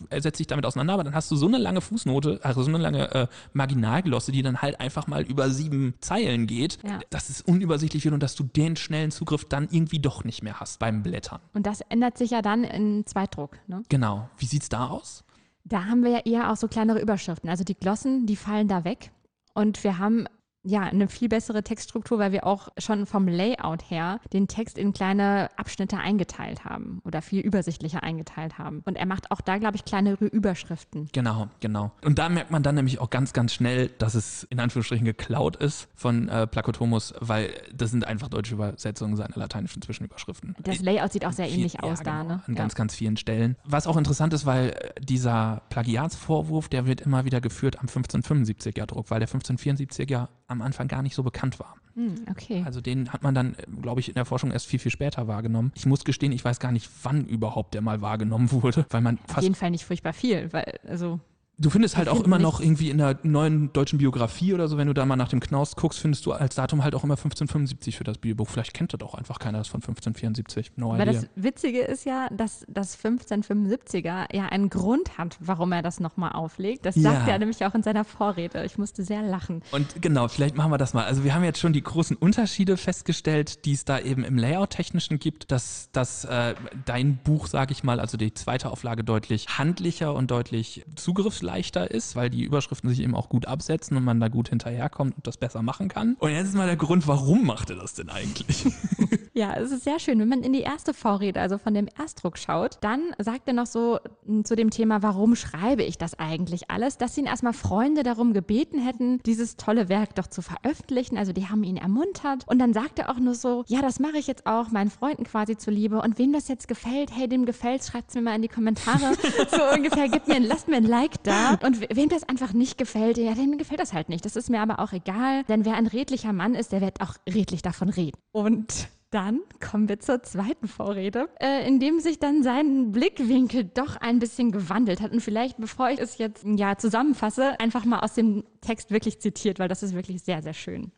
er setzt sich damit auseinander, aber dann hast du so eine lange Fußnote, also so eine lange äh, Marginalglosse, die dann halt einfach mal über sieben Zeilen geht, ja. dass es unübersichtlich wird und dass du den schnellen Zugriff dann irgendwie doch nicht mehr hast beim Blättern. Und das ändert sich ja dann in Zweitdruck, ne? Genau. Wie sieht's da aus? Da haben wir ja eher auch so kleinere Überschriften. Also die Glossen, die fallen da weg. Und wir haben ja, eine viel bessere Textstruktur, weil wir auch schon vom Layout her den Text in kleine Abschnitte eingeteilt haben oder viel übersichtlicher eingeteilt haben. Und er macht auch da, glaube ich, kleinere Überschriften. Genau, genau. Und da merkt man dann nämlich auch ganz, ganz schnell, dass es in Anführungsstrichen geklaut ist von äh, Plakotomus, weil das sind einfach deutsche Übersetzungen seiner lateinischen Zwischenüberschriften. Das Layout sieht auch sehr Viel- ähnlich aus ja, da, genau, ne? An Ja. ganz, ganz vielen Stellen. Was auch interessant ist, weil äh, dieser Plagiatsvorwurf, der wird immer wieder geführt am 1575er Druck, weil der 1574er am Anfang gar nicht so bekannt war. Hm, okay. Also den hat man dann, glaube ich, in der Forschung erst viel, viel später wahrgenommen. Ich muss gestehen, ich weiß gar nicht, wann überhaupt der mal wahrgenommen wurde, weil man Auf fast jeden Fall nicht furchtbar viel, weil, also, Du findest halt auch immer noch irgendwie in der neuen deutschen Biografie oder so, wenn du da mal nach dem Knaus guckst, findest du als Datum halt auch immer 1575 für das Bibelbuch. Vielleicht kennt das auch einfach keiner das von 1574. No aber idea. das Witzige ist ja, dass das 1575er ja einen Grund hat, warum er das nochmal auflegt. Das Ja. sagt er nämlich auch in seiner Vorrede. Ich musste sehr lachen. Und genau, vielleicht machen wir das mal. Also wir haben jetzt schon die großen Unterschiede festgestellt, die es da eben im Layout-Technischen gibt, dass, dass äh, dein Buch, sage ich mal, also die zweite Auflage deutlich handlicher und deutlich zugriffsleichter ist, weil die Überschriften sich eben auch gut absetzen und man da gut hinterherkommt und das besser machen kann. Und jetzt ist mal der Grund, warum macht er das denn eigentlich? Ja, es ist sehr schön. Wenn man in die erste Vorrede, also von dem Erstdruck schaut, dann sagt er noch so m, zu dem Thema, warum schreibe ich das eigentlich alles, dass ihn erstmal Freunde darum gebeten hätten, dieses tolle Werk doch zu veröffentlichen. Also die haben ihn ermuntert. Und dann sagt er auch nur so, ja, das mache ich jetzt auch meinen Freunden quasi zuliebe. Und wem das jetzt gefällt, hey, dem gefällt's, schreibt's mir mal in die Kommentare. so ungefähr, gib mir, lasst mir ein Like da. Und we- wem das einfach nicht gefällt, ja, dem gefällt das halt nicht. Das ist mir aber auch egal, denn wer ein redlicher Mann ist, der wird auch redlich davon reden. Und dann kommen wir zur zweiten Vorrede, äh, in dem sich dann sein Blickwinkel doch ein bisschen gewandelt hat. Und vielleicht, bevor ich es jetzt ja zusammenfasse, einfach mal aus dem Text wirklich zitiert, weil das ist wirklich sehr, sehr schön.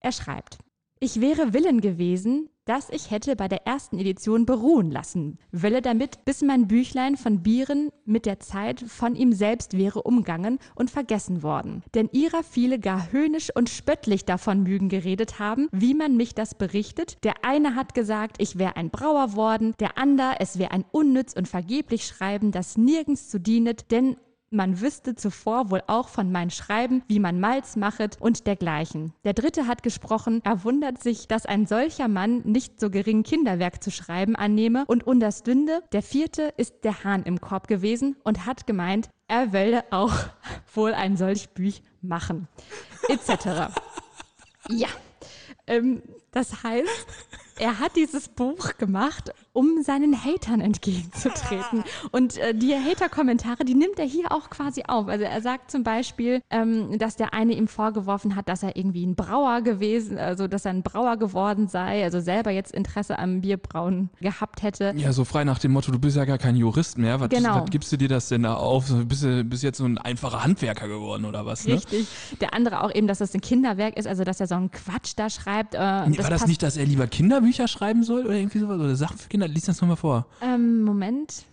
Er schreibt, ich wäre willen gewesen, dass ich hätte bei der ersten Edition beruhen lassen, wille damit, bis mein Büchlein von Bieren mit der Zeit von ihm selbst wäre umgangen und vergessen worden. Denn ihrer viele gar höhnisch und spöttlich davon mögen geredet haben, wie man mich das berichtet. Der eine hat gesagt, ich wäre ein Brauer worden, der ander, es wäre ein unnütz und vergeblich Schreiben, das nirgends zu dienet, denn man wüsste zuvor wohl auch von mein Schreiben, wie man Malz machet und dergleichen. Der dritte hat gesprochen, er wundert sich, dass ein solcher Mann nicht so gering Kinderwerk zu schreiben annehme und unterstünde. Der vierte ist der Hahn im Korb gewesen und hat gemeint, er wolle auch wohl ein solch Büch machen. Etc. ja. Ähm, das heißt, er hat dieses Buch gemacht, um seinen Hatern entgegenzutreten. Und äh, die Hater-Kommentare, die nimmt er hier auch quasi auf. Also er sagt zum Beispiel, ähm, dass der eine ihm vorgeworfen hat, dass er irgendwie ein Brauer gewesen, also dass er ein Brauer geworden sei, also selber jetzt Interesse am Bierbrauen gehabt hätte. Ja, so frei nach dem Motto, du bist ja gar kein Jurist mehr. Was, Genau. was gibst du dir das denn da auf? Bist du bist jetzt so ein einfacher Handwerker geworden oder was? Ne? Richtig. Der andere auch eben, dass das ein Kinderwerk ist, also dass er so einen Quatsch da schreibt. Äh, War das passt- nicht, dass er lieber Kinderbücher schreiben soll oder irgendwie sowas? Oder Sachen für Kinder? Lies das nochmal vor. Ähm, Moment.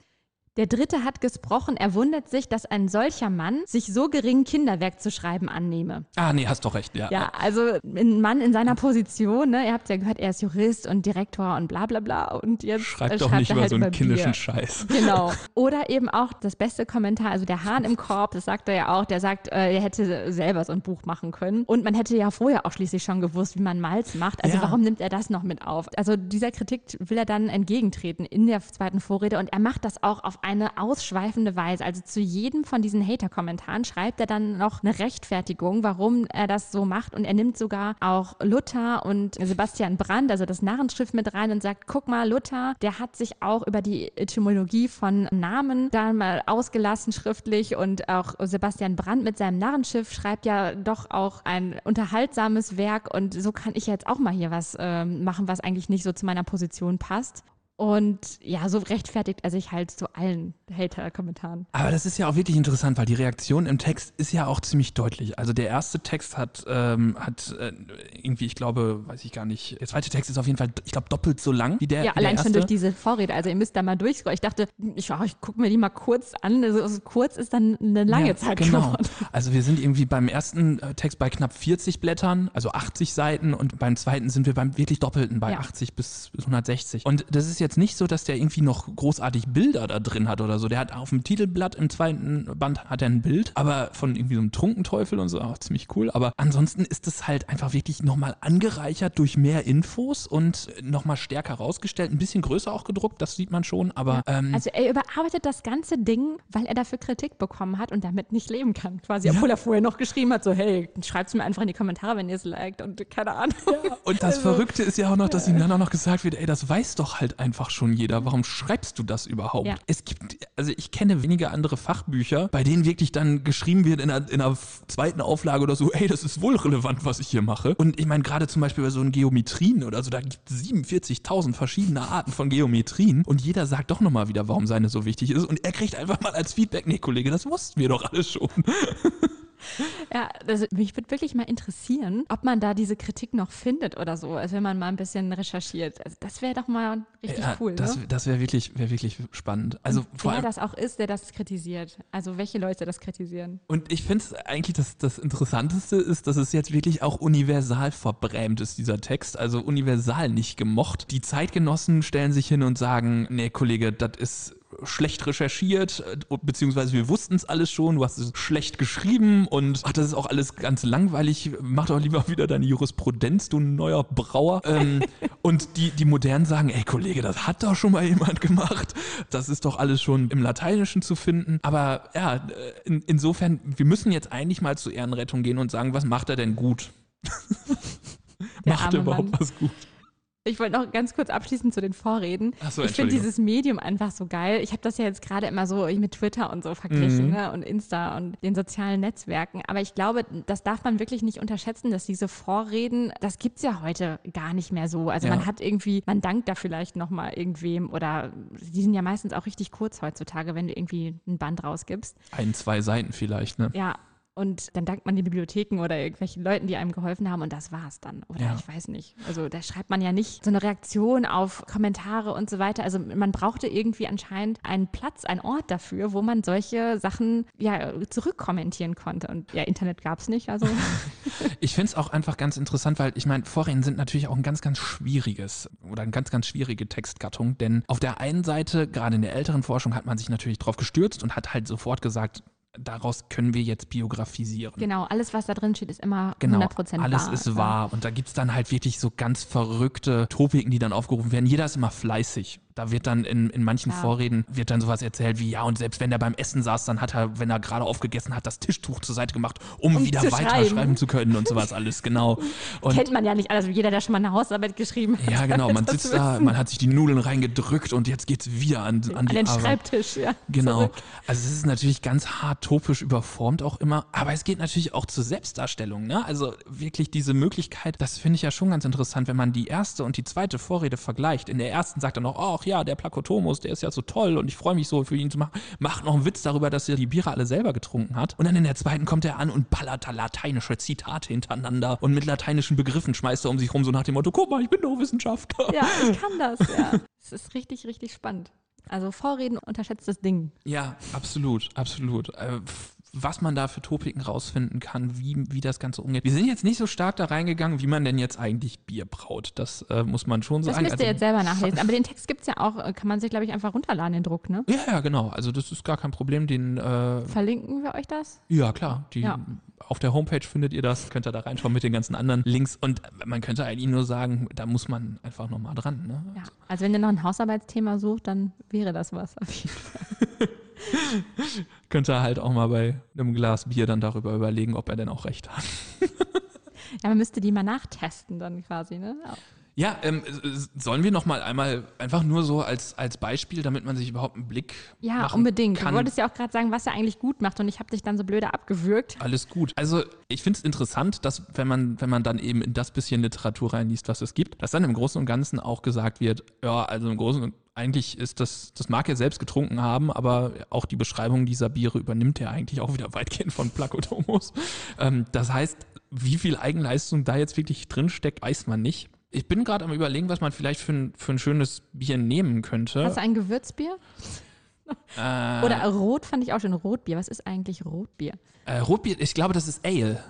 Der Dritte hat gesprochen, er wundert sich, dass ein solcher Mann sich so gering Kinderwerk zu schreiben annehme. Ah, nee, hast doch recht, ja. Ja, also ein Mann in seiner Position, ne, ihr habt ja gehört, er ist Jurist und Direktor und bla bla bla und jetzt Schreibt äh, doch schreibt nicht er über halt so einen kindischen Bier. Scheiß. Genau. Oder eben auch das beste Kommentar, also der Hahn im Korb, das sagt er ja auch, der sagt, äh, er hätte selber so ein Buch machen können. Und man hätte ja vorher auch schließlich schon gewusst, wie man Malz macht. Also Ja. warum nimmt er das noch mit auf? Also dieser Kritik will er dann entgegentreten in der zweiten Vorrede und er macht das auch auf eine ausschweifende Weise. Also zu jedem von diesen Hater-Kommentaren schreibt er dann noch eine Rechtfertigung, warum er das so macht. Und er nimmt sogar auch Luther und Sebastian Brandt, also das Narrenschrift mit rein und sagt, guck mal, Luther, der hat sich auch über die Etymologie von Namen da mal ausgelassen schriftlich und auch Sebastian Brandt mit seinem Narrenschiff schreibt ja doch auch ein unterhaltsames Werk und so kann ich jetzt auch mal hier was ähm, machen, was eigentlich nicht so zu meiner Position passt. Und ja, so rechtfertigt er sich halt zu allen Hater-Kommentaren. Aber das ist ja auch wirklich interessant, weil die Reaktion im Text ist ja auch ziemlich deutlich. Also der erste Text hat, ähm, hat äh, irgendwie, ich glaube, weiß ich gar nicht, der zweite Text ist auf jeden Fall, ich glaube, doppelt so lang wie der, Ja, wie der allein erste. schon durch diese Vorrede. Also ihr müsst da mal durchscrollen. Ich dachte, ich, oh, ich gucke mir die mal kurz an. Also so kurz ist dann eine lange ja, Zeit genau. geworden. Also wir sind irgendwie beim ersten äh, Text bei knapp 40 Blättern, also 80 Seiten und beim zweiten sind wir beim wirklich doppelten bei Ja. 80 bis bis 160. Und das ist jetzt nicht so, dass der irgendwie noch großartig Bilder da drin hat oder so. Der hat auf dem Titelblatt im zweiten Band hat er ein Bild, aber von irgendwie so einem Trunkenteufel und so, auch ziemlich cool. Aber ansonsten ist es halt einfach wirklich nochmal angereichert durch mehr Infos und nochmal stärker rausgestellt. Ein bisschen größer auch gedruckt, das sieht man schon, aber. Ähm, Also er überarbeitet das ganze Ding, weil er dafür Kritik bekommen hat und damit nicht leben kann, quasi. Obwohl er vorher noch geschrieben hat, so hey, schreibt es mir einfach in die Kommentare, wenn ihr es liked und keine Ahnung. Und das Also, Verrückte ist ja auch noch, dass ihm dann auch noch gesagt wird, ey, das weiß doch halt einfach schon jeder. Warum schreibst du das überhaupt? Ja. Es gibt, also ich kenne wenige andere Fachbücher, bei denen wirklich dann geschrieben wird in einer, in einer zweiten Auflage oder so, ey, das ist wohl relevant, was ich hier mache. Und ich meine, gerade zum Beispiel bei so einen Geometrien oder so, da gibt es 47.000 verschiedene Arten von Geometrien und jeder sagt doch nochmal wieder, warum seine so wichtig ist. Und er kriegt einfach mal als Feedback, nee, Kollege, das wussten wir doch alles schon. Ja, also mich würde wirklich mal interessieren, ob man da diese Kritik noch findet oder so, also wenn man mal ein bisschen recherchiert. Also das wäre doch mal richtig Ja, cool, das ne? das wäre wirklich, wär wirklich spannend. Also vor Wer allem, das auch ist, der das kritisiert. Also welche Leute das kritisieren. Und ich finde es eigentlich das, das Interessanteste ist, dass es jetzt wirklich auch universal verbrämt ist, dieser Text. Also universal nicht gemocht. Die Zeitgenossen stellen sich hin und sagen, nee, Kollege, das ist schlecht recherchiert, äh, beziehungsweise wir wussten es alles schon, du hast es schlecht geschrieben und ach, das ist auch alles ganz langweilig, mach doch lieber wieder deine Jurisprudenz, du neuer Brauer. Ähm, und die, die Modernen sagen, ey Kollege, das hat doch schon mal jemand gemacht, das ist doch alles schon im Lateinischen zu finden. Aber ja, äh, in, insofern, wir müssen jetzt eigentlich mal zur Ehrenrettung gehen und sagen, was macht er denn gut? Macht er überhaupt Mann. was gut? Ich wollte noch ganz kurz abschließen zu den Vorreden. Ach so, ich finde dieses Medium einfach so geil. Ich habe das ja jetzt gerade immer so mit Twitter und so verglichen Mhm. ne? und Insta und den sozialen Netzwerken. Aber ich glaube, das darf man wirklich nicht unterschätzen, dass diese Vorreden, das gibt's ja heute gar nicht mehr so. Also Ja. man hat irgendwie, man dankt da vielleicht nochmal irgendwem oder die sind ja meistens auch richtig kurz heutzutage, wenn du irgendwie ein Band rausgibst. Ein, zwei Seiten vielleicht, ne? Ja. Und dann dankt man den Bibliotheken oder irgendwelchen Leuten, die einem geholfen haben und das war's dann. Oder Ja. ich weiß nicht. Also da schreibt man ja nicht so eine Reaktion auf Kommentare und so weiter. Also man brauchte irgendwie anscheinend einen Platz, einen Ort dafür, wo man solche Sachen ja zurückkommentieren konnte. Und ja, Internet gab's nicht. Also Ich finde es auch einfach ganz interessant, weil ich meine, Vorreden sind natürlich auch ein ganz, ganz schwieriges oder eine ganz, ganz schwierige Textgattung, denn auf der einen Seite, gerade in der älteren Forschung, hat man sich natürlich drauf gestürzt und hat halt sofort gesagt, daraus können wir jetzt biografisieren. genau, alles, was da drin steht, ist immer Genau, 100% alles wahr. ist wahr. Und da gibt's dann halt wirklich so ganz verrückte Topiken, die dann aufgerufen werden. Jeder ist immer fleißig. Da wird dann in, in manchen Ja. Vorreden wird dann sowas erzählt wie, ja, und selbst wenn er beim Essen saß, dann hat er, wenn er gerade aufgegessen hat, das Tischtuch zur Seite gemacht, um, Um wieder zu weiterschreiben schreiben. zu können und sowas alles, genau. Und Kennt man ja nicht. Also jeder, der schon mal eine Hausarbeit geschrieben hat. ja, genau, man sitzt da, man hat sich die Nudeln reingedrückt und jetzt geht's wieder an, an, An den Arbeit. Schreibtisch, ja. Genau. Zurück. Also es ist natürlich ganz hart topisch überformt auch immer, aber es geht natürlich auch zur Selbstdarstellung. Ne? Also wirklich diese Möglichkeit, das finde ich ja schon ganz interessant, wenn man die erste und die zweite Vorrede vergleicht. In der ersten sagt er noch, ach ja, der Plakotomus, der ist ja so toll und ich freue mich so für ihn zu machen. Macht noch einen Witz darüber, dass er die Biere alle selber getrunken hat. Und dann in der zweiten kommt er an und ballert da lateinische Zitate hintereinander und mit lateinischen Begriffen schmeißt er um sich rum, so nach dem Motto, guck mal, ich bin doch Wissenschaftler. Ja, ich kann das, ja. Es ist richtig, richtig spannend. Also Vorreden unterschätztes Ding. Ja, absolut, absolut. Äh, was man da für Topiken rausfinden kann, wie, wie das Ganze umgeht. Wir sind jetzt nicht so stark da reingegangen, wie man denn jetzt eigentlich Bier braut. Das äh, muss man schon Das sagen. müsst ihr jetzt selber nachlesen. Aber den Text gibt's ja auch, äh, kann man sich, glaube ich, einfach runterladen, den Druck, ne? ja, ja, genau. Also das ist gar kein Problem. Den, äh, Verlinken wir euch das? ja, klar. Die, Ja. Auf der Homepage findet ihr das, könnt ihr da reinschauen mit den ganzen anderen Links. Und man könnte eigentlich nur sagen, da muss man einfach nochmal dran. Ne? Ja. Also wenn ihr noch ein Hausarbeitsthema sucht, dann wäre das was. Auf jeden Fall. Könnt ihr halt auch mal bei einem Glas Bier dann darüber überlegen, ob er denn auch recht hat. Ja, man müsste die mal nachtesten dann quasi, ne? Ja, ähm, sollen wir noch mal einmal einfach nur so als, als Beispiel, damit man sich überhaupt einen Blick Ja, machen unbedingt. kann. Du wolltest ja auch gerade sagen, was er eigentlich gut macht und ich habe dich dann so blöde abgewürgt. Alles gut. Also ich finde es interessant, dass wenn man, wenn man dann eben in das bisschen Literatur reinliest, was es gibt, dass dann im Großen und Ganzen auch gesagt wird, ja, also im Großen und eigentlich ist das, das mag er selbst getrunken haben, aber auch die Beschreibung dieser Biere übernimmt er eigentlich auch wieder weitgehend von Plakotomos. Ähm, das heißt, wie viel Eigenleistung da jetzt wirklich drinsteckt, weiß man nicht. Ich bin gerade am überlegen, was man vielleicht für ein, für ein schönes Bier nehmen könnte. Hast du ein Gewürzbier? Äh, Oder Rot fand ich auch schon. Rotbier. Was ist eigentlich Rotbier? Äh, Rotbier, ich glaube, das ist Ale.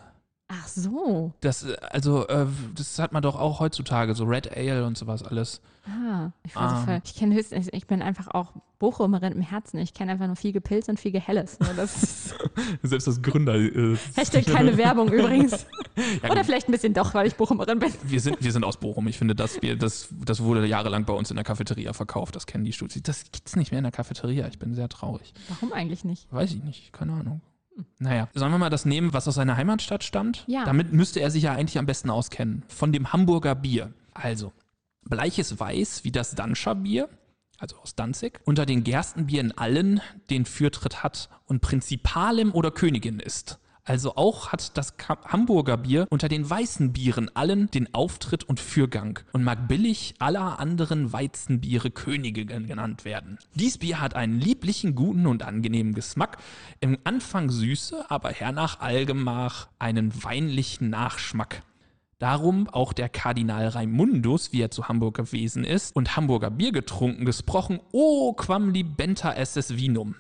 Ach so. Das, äh, also, äh, das hat man doch auch heutzutage, so Red Ale und sowas alles. Ah, ich weiß Ah. voll. Ich kenne höchstens, ich bin einfach auch Bochumerin im Herzen. Ich kenne einfach nur viel Gepilz und viel Gehelles. Das Selbst das Gründer. Äh, Hashtag keine Werbung übrigens. Ja, Oder vielleicht ein bisschen doch, weil ich Bochumerin bin. Wir sind, wir sind aus Bochum. Ich finde, das, wir, das, das wurde jahrelang bei uns in der Cafeteria verkauft. Das kennen die Studis. Das gibt's nicht mehr in der Cafeteria. Ich bin sehr traurig. Warum eigentlich nicht? Weiß ich nicht. Keine Ahnung. Naja, sollen wir mal das nehmen, was aus seiner Heimatstadt stammt? Ja. Damit müsste er sich ja eigentlich am besten auskennen. Von dem Hamburger Bier. Also, bleiches Weiß wie das Danscher Bier, also aus Danzig, unter den Gerstenbieren allen den Fürtritt hat und Prinzipalem oder Königin ist. Also auch hat das Hamburger Bier unter den weißen Bieren allen den Auftritt und Fürgang und mag billig aller anderen Weizenbiere Könige gen- genannt werden. Dies Bier hat einen lieblichen, guten und angenehmen Geschmack, im Anfang Süße, aber hernach allgemach einen weinlichen Nachschmack. Darum auch der Kardinal Raimundus, wie er zu Hamburg gewesen ist und Hamburger Bier getrunken, gesprochen, O quam libenta esses vinum.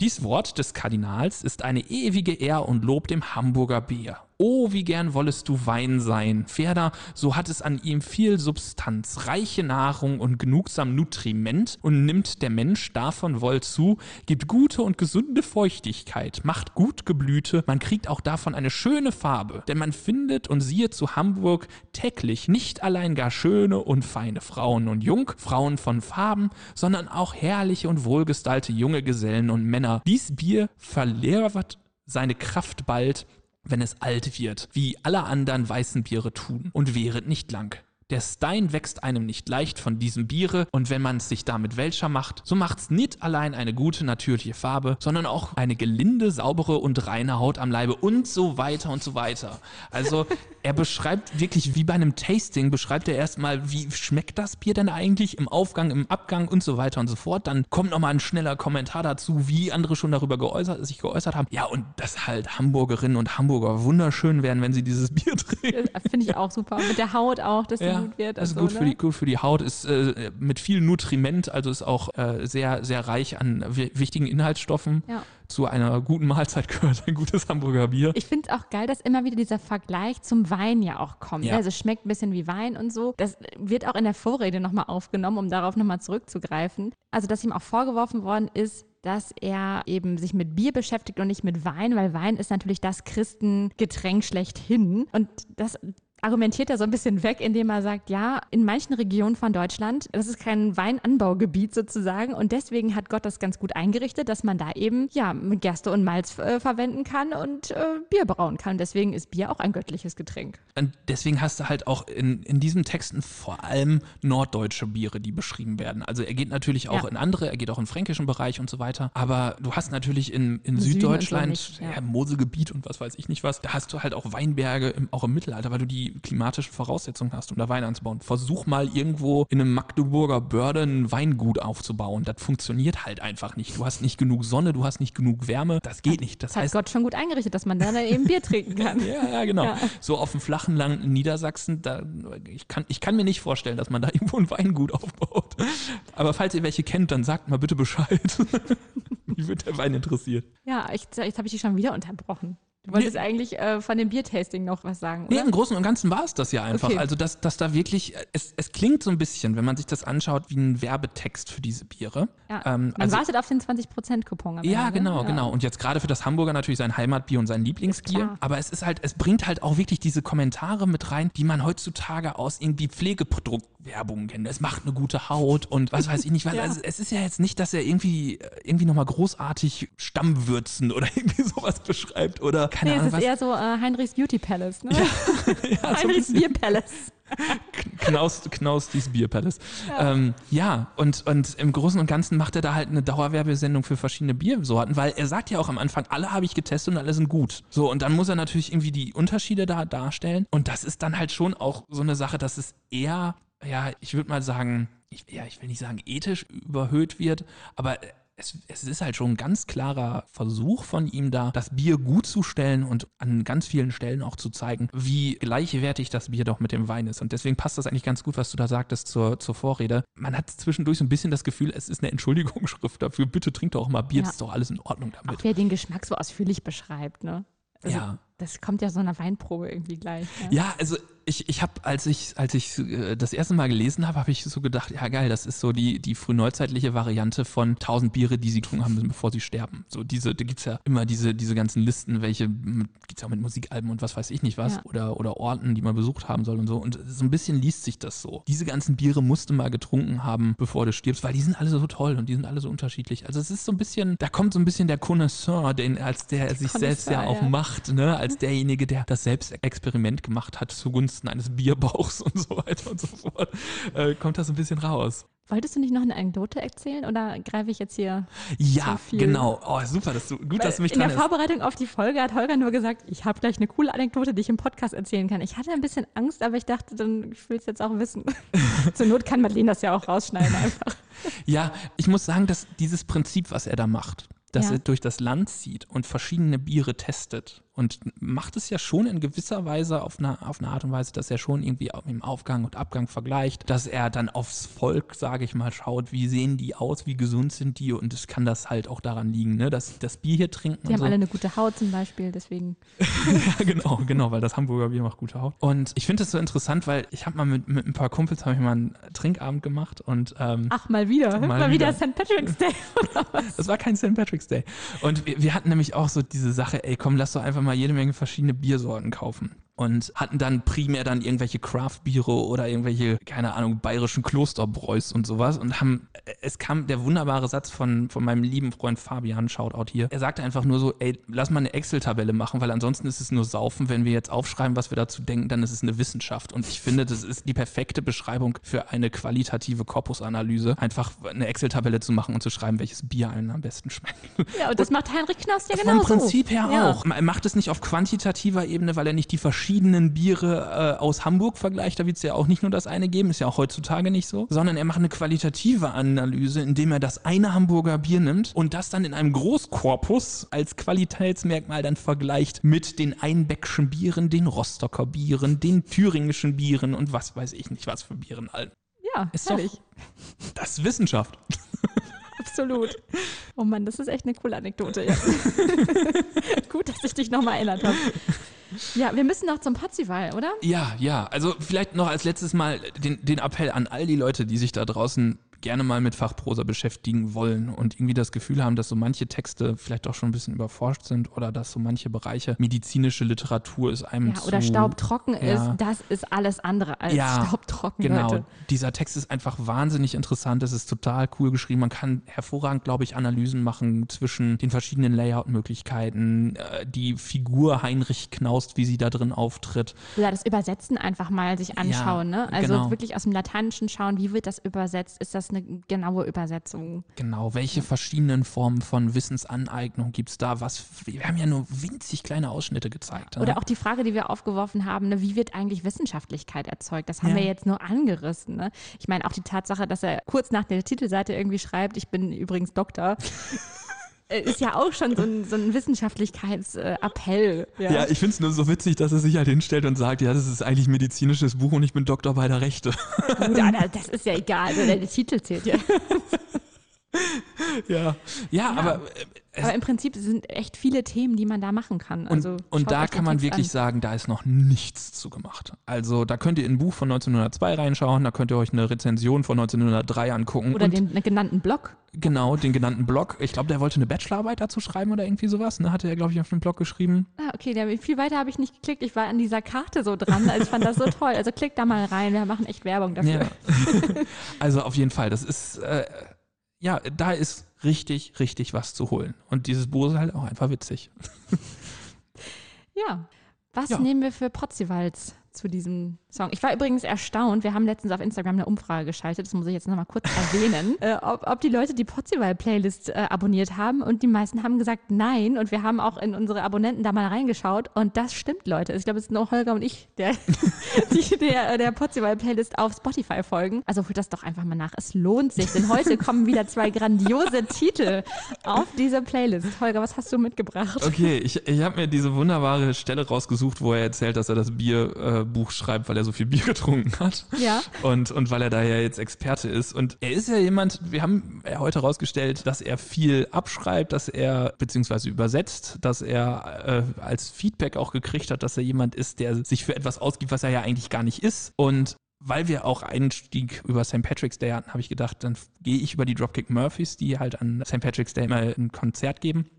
Dies Wort des Kardinals ist eine ewige Ehr und Lob dem Hamburger Bier. Oh, wie gern wollest du Wein sein. Ferner, so hat es an ihm viel Substanz, reiche Nahrung und genugsam Nutriment und nimmt der Mensch davon wohl zu, gibt gute und gesunde Feuchtigkeit, macht gut Geblüte, man kriegt auch davon eine schöne Farbe, denn man findet und siehe zu Hamburg täglich nicht allein gar schöne und feine Frauen und Jungfrauen von Farben, sondern auch herrliche und wohlgestallte junge Gesellen und Männer. Dies Bier verlehrt seine Kraft bald, wenn es alt wird, wie alle anderen weißen Biere tun, und wäret nicht lang. Der Stein wächst einem nicht leicht von diesem Biere, und wenn man es sich damit welcher macht, so macht's nicht allein eine gute natürliche Farbe, sondern auch eine gelinde, saubere und reine Haut am Leibe und so weiter und so weiter. Also er beschreibt wirklich wie bei einem Tasting, beschreibt er erstmal, wie schmeckt das Bier denn eigentlich im Aufgang, im Abgang und so weiter und so fort. Dann kommt nochmal ein schneller Kommentar dazu, wie andere schon darüber geäußert, sich geäußert haben. Ja, und dass halt Hamburgerinnen und Hamburger wunderschön werden, wenn sie dieses Bier trinken. Finde ich auch super. Mit der Haut auch, dass die gut wird. Also und gut, so, für ne? die, gut für die Haut, ist äh, mit viel Nutriment, also ist auch äh, sehr, sehr reich an wi wichtigen Inhaltsstoffen. Ja. Zu einer guten Mahlzeit gehört ein gutes Hamburger Bier. Ich finde auch geil, dass immer wieder dieser Vergleich zum Wein ja auch kommt. Ja. Also es schmeckt ein bisschen wie Wein und so. Das wird auch in der Vorrede nochmal aufgenommen, um darauf nochmal zurückzugreifen. Also, dass ihm auch vorgeworfen worden ist, dass er eben sich mit Bier beschäftigt und nicht mit Wein, weil Wein ist natürlich das Christengetränk schlechthin. Und das argumentiert er so ein bisschen weg, indem er sagt, ja, in manchen Regionen von Deutschland, das ist kein Weinanbaugebiet sozusagen und deswegen hat Gott das ganz gut eingerichtet, dass man da eben ja Gerste und Malz äh, verwenden kann und äh, Bier brauen kann. Deswegen ist Bier auch ein göttliches Getränk. Und deswegen hast du halt auch in, in diesen Texten vor allem norddeutsche Biere, die beschrieben werden. Also er geht natürlich auch Ja. in andere, er geht auch in den fränkischen Bereich und so weiter. Aber du hast natürlich in, in und so Süddeutschland, nicht, ja. ja. Moselgebiet und was weiß ich nicht was, da hast du halt auch Weinberge, im, auch im Mittelalter, weil du die klimatischen Voraussetzungen hast, um da Wein anzubauen. Versuch mal irgendwo in einem Magdeburger Börde ein Weingut aufzubauen. Das funktioniert halt einfach nicht. Du hast nicht genug Sonne, du hast nicht genug Wärme. Das geht nicht. Das hat heißt, Gott schon gut eingerichtet, dass man dann eben Bier trinken kann. ja, ja, genau. Ja. So auf dem flachen Land in Niedersachsen, da, ich, kann, ich kann mir nicht vorstellen, dass man da irgendwo ein Weingut aufbaut. Aber falls ihr welche kennt, dann sagt mal bitte Bescheid. Mich würde der Wein interessiert. Ja, ich, jetzt habe ich dich schon wieder unterbrochen. Du wolltest eigentlich äh, von dem Biertasting noch was sagen, Nee, oder? im Großen und Ganzen war es das ja einfach. Okay. Also, dass, dass da wirklich, es, es klingt so ein bisschen, wenn man sich das anschaut, wie ein Werbetext für diese Biere. Ja. Ähm, man also- wartet auf den 20%-Coupon. am Ja, Ende, genau, ne? genau. Und jetzt gerade für das Hamburger natürlich sein Heimatbier und sein Lieblingsbier. Aber es ist halt, es bringt halt auch wirklich diese Kommentare mit rein, die man heutzutage aus irgendwie Pflegeproduktwerbungen kennt. Es macht eine gute Haut und was weiß ich nicht was. Ja. Also es ist ja jetzt nicht, dass er irgendwie, äh, irgendwie nochmal großartig Stammwürzen oder irgendwie sowas beschreibt oder keine Nee, es Ahnung ist was. eher so äh, Heinrichs Beauty Palace, ne? ja, Heinrichs. Bier Palace. Knaus, Knaus dies Beer Palace. Ja, ähm, ja und, und im Großen und Ganzen macht er da halt eine Dauerwerbesendung für verschiedene Biersorten, weil er sagt ja auch am Anfang, alle habe ich getestet und alle sind gut. So, und dann muss er natürlich irgendwie die Unterschiede da darstellen. Und das ist dann halt schon auch so eine Sache, dass es eher, ja, ich würde mal sagen, ich, ja, ich will nicht sagen ethisch überhöht wird, aber es, es ist halt schon ein ganz klarer Versuch von ihm da, das Bier gut zu stellen und an ganz vielen Stellen auch zu zeigen, wie gleichwertig das Bier doch mit dem Wein ist. Und deswegen passt das eigentlich ganz gut, was du da sagtest zur, zur Vorrede. Man hat zwischendurch so ein bisschen das Gefühl, es ist eine Entschuldigungsschrift dafür. Bitte trink doch auch mal Bier, Ja. das ist doch alles in Ordnung damit. Auch wer den Geschmack so ausführlich beschreibt, ne? Also, ja. Das kommt ja so einer Weinprobe irgendwie gleich. ne? Ja, also ich, ich habe, als ich, als ich äh, das erste Mal gelesen habe, habe ich so gedacht, ja geil, das ist so die, die frühneuzeitliche Variante von 1000 Biere, die sie getrunken haben, bevor sie sterben. So diese, da gibt's ja immer diese, diese ganzen Listen, welche, gibt's ja auch mit Musikalben und was weiß ich nicht was, Ja. oder, oder Orten, die man besucht haben soll und so. Und so ein bisschen liest sich das so. Diese ganzen Biere musst du mal getrunken haben, bevor du stirbst, weil die sind alle so toll und die sind alle so unterschiedlich. Also es ist so ein bisschen, da kommt so ein bisschen der Connoisseur, den, als der sich selbst ja auch ja. macht, ne, als derjenige, der das Selbstexperiment gemacht hat zugunsten eines Bierbauchs und so weiter und so fort, äh, kommt das ein bisschen raus. Wolltest du nicht noch eine Anekdote erzählen oder greife ich jetzt hier? Ja, genau. Oh, super, dass du, gut, dass du mich In der. Vorbereitung auf die Folge hat Holger nur gesagt, ich habe gleich eine coole Anekdote, die ich im Podcast erzählen kann. Ich hatte ein bisschen Angst, aber ich dachte, dann ich will es jetzt auch wissen. Zur Not kann Madeleine das ja auch rausschneiden einfach. Ja, ich muss sagen, dass dieses Prinzip, was er da macht, dass Ja. er durch das Land zieht und verschiedene Biere testet und macht es ja schon in gewisser Weise auf eine, auf eine Art und Weise, dass er schon irgendwie auch im Aufgang und Abgang vergleicht, dass er dann aufs Volk, sage ich mal, schaut, wie sehen die aus, wie gesund sind die und es kann das halt auch daran liegen, ne, dass sie das Bier hier trinken Die haben so. alle eine gute Haut zum Beispiel, deswegen. Ja, genau, genau, weil das Hamburger Bier macht gute Haut. Und ich finde das so interessant, weil ich habe mal mit, mit ein paar Kumpels habe ich mal einen Trinkabend gemacht und ähm, Ach, mal wieder. Mal Mal, wieder wieder. St. Patrick's Day. Oder was? das war kein St. Patrick's Day. Und wir, wir hatten nämlich auch so diese Sache, ey, komm, lass doch einfach mal jede Menge verschiedene Biersorten kaufen. Und hatten dann primär dann irgendwelche Craft-Biere oder irgendwelche, keine Ahnung, bayerischen Klosterbräus und sowas. Und haben, es kam der wunderbare Satz von, von meinem lieben Freund Fabian, Shoutout hier. Er sagte einfach nur so, ey, lass mal eine Excel-Tabelle machen, weil ansonsten ist es nur Saufen. Wenn wir jetzt aufschreiben, was wir dazu denken, dann ist es eine Wissenschaft. Und ich finde, das ist die perfekte Beschreibung für eine qualitative Korpusanalyse. Einfach eine Excel-Tabelle zu machen und zu schreiben, welches Bier einem am besten schmeckt. Ja, und das macht Heinrich Knaus ja Vom genauso. Prinzip her ja. auch. Er macht es nicht auf quantitativer Ebene, weil er nicht die verschiedenen Biere äh, aus Hamburg vergleicht. Da wird es ja auch nicht nur das eine geben, ist ja auch heutzutage nicht so. Sondern er macht eine qualitative Analyse, indem er das eine Hamburger Bier nimmt und das dann in einem Großkorpus als Qualitätsmerkmal dann vergleicht mit den Einbeckschen Bieren, den Rostocker Bieren, den thüringischen Bieren und was weiß ich nicht was für Bieren allen. Ja, Ist doch-. Das ist Wissenschaft. Absolut. Oh Mann, das ist echt eine coole Anekdote. Ja. Gut, dass ich dich nochmal erinnert habe. Ja, wir müssen noch zum Potzival, oder? Ja, ja. Also vielleicht noch als letztes Mal den, den Appell an all die Leute, die sich da draußen gerne mal mit Fachprosa beschäftigen wollen und irgendwie das Gefühl haben, dass so manche Texte vielleicht doch schon ein bisschen überforscht sind oder dass so manche Bereiche medizinische Literatur ist einem Ja, zu... oder staubtrocken Ja. ist, das ist alles andere als Ja, staubtrocken, Genau, Leute. dieser Text ist einfach wahnsinnig interessant. Es ist total cool geschrieben. Man kann hervorragend, glaube ich, Analysen machen zwischen den verschiedenen Layout-Möglichkeiten. Äh, die Figur Heinrich Knaust, wie sie da drin auftritt. Oder das Übersetzen einfach mal sich anschauen, ne? Also genau. wirklich aus dem Lateinischen schauen, wie wird das übersetzt? Ist das eine genaue Übersetzung? Genau, welche verschiedenen Formen von Wissensaneignung gibt's da? Was, wir haben ja nur winzig kleine Ausschnitte gezeigt. Oder ne? auch die Frage, die wir aufgeworfen haben, ne, wie wird eigentlich Wissenschaftlichkeit erzeugt? Das haben Ja. wir jetzt nur angerissen. Ne? Ich meine, auch die Tatsache, dass er kurz nach der Titelseite irgendwie schreibt, ich bin übrigens Doktor, ist ja auch schon so ein, so ein Wissenschaftlichkeitsappell. Ja. Ja, ich finde es nur so witzig, dass er sich halt hinstellt und sagt, ja, das ist eigentlich ein medizinisches Buch und ich bin Doktor beider Rechte. ja, das ist ja egal, also der, Titel zählt ja. ja. ja, aber äh, Aber im Prinzip sind echt viele Themen, die man da machen kann. und, Also und schaut da kann man Text wirklich an. sagen, da ist noch nichts zu gemacht. Also da könnt ihr in ein Buch von 1902 reinschauen, da könnt ihr euch eine Rezension von 1903 angucken. Oder und den genannten Blog. genau, den genannten Blog. Ich glaube, der wollte eine Bachelorarbeit dazu schreiben oder irgendwie sowas. Ne? Hatte er, glaube ich, auf dem Blog geschrieben. Ah, okay, der, viel weiter habe ich nicht geklickt. Ich war an dieser Karte so dran. Also ich fand das so toll. Also klickt da mal rein. Wir machen echt Werbung dafür. Ja. also auf jeden Fall, das ist, äh, ja, da ist richtig, richtig was zu holen. Und dieses Buch ist halt auch einfach witzig. Ja. Was Ja. nehmen wir für Potzivals zu diesem Song? Ich war übrigens erstaunt. Wir haben letztens auf Instagram eine Umfrage geschaltet. Das muss ich jetzt nochmal kurz erwähnen. Äh, ob, ob die Leute die Potzival-Playlist äh, abonniert haben. Und die meisten haben gesagt nein. Und wir haben auch in unsere Abonnenten da mal reingeschaut. Und das stimmt, Leute. Ich glaube, es sind nur Holger und ich, der, die der, der Potzival-Playlist auf Spotify folgen. Also holt das doch einfach mal nach. Es lohnt sich. Denn heute kommen wieder zwei grandiose Titel auf diese Playlist. Holger, was hast du mitgebracht? Okay, ich, ich habe mir diese wunderbare Stelle rausgesucht, wo er erzählt, dass er das Bier äh, schreibt, weil er so viel Bier getrunken hat. Ja. Und, und weil er da ja jetzt Experte ist. Und er ist ja jemand, wir haben heute herausgestellt, dass er viel abschreibt, dass er beziehungsweise übersetzt, dass er äh, als Feedback auch gekriegt hat, dass er jemand ist, der sich für etwas ausgibt, was er ja eigentlich gar nicht ist. Und weil wir auch Einstieg über St. Patrick's Day hatten, habe ich gedacht, dann gehe ich über die Dropkick Murphys, die halt an St. Patrick's Day immer ein Konzert geben.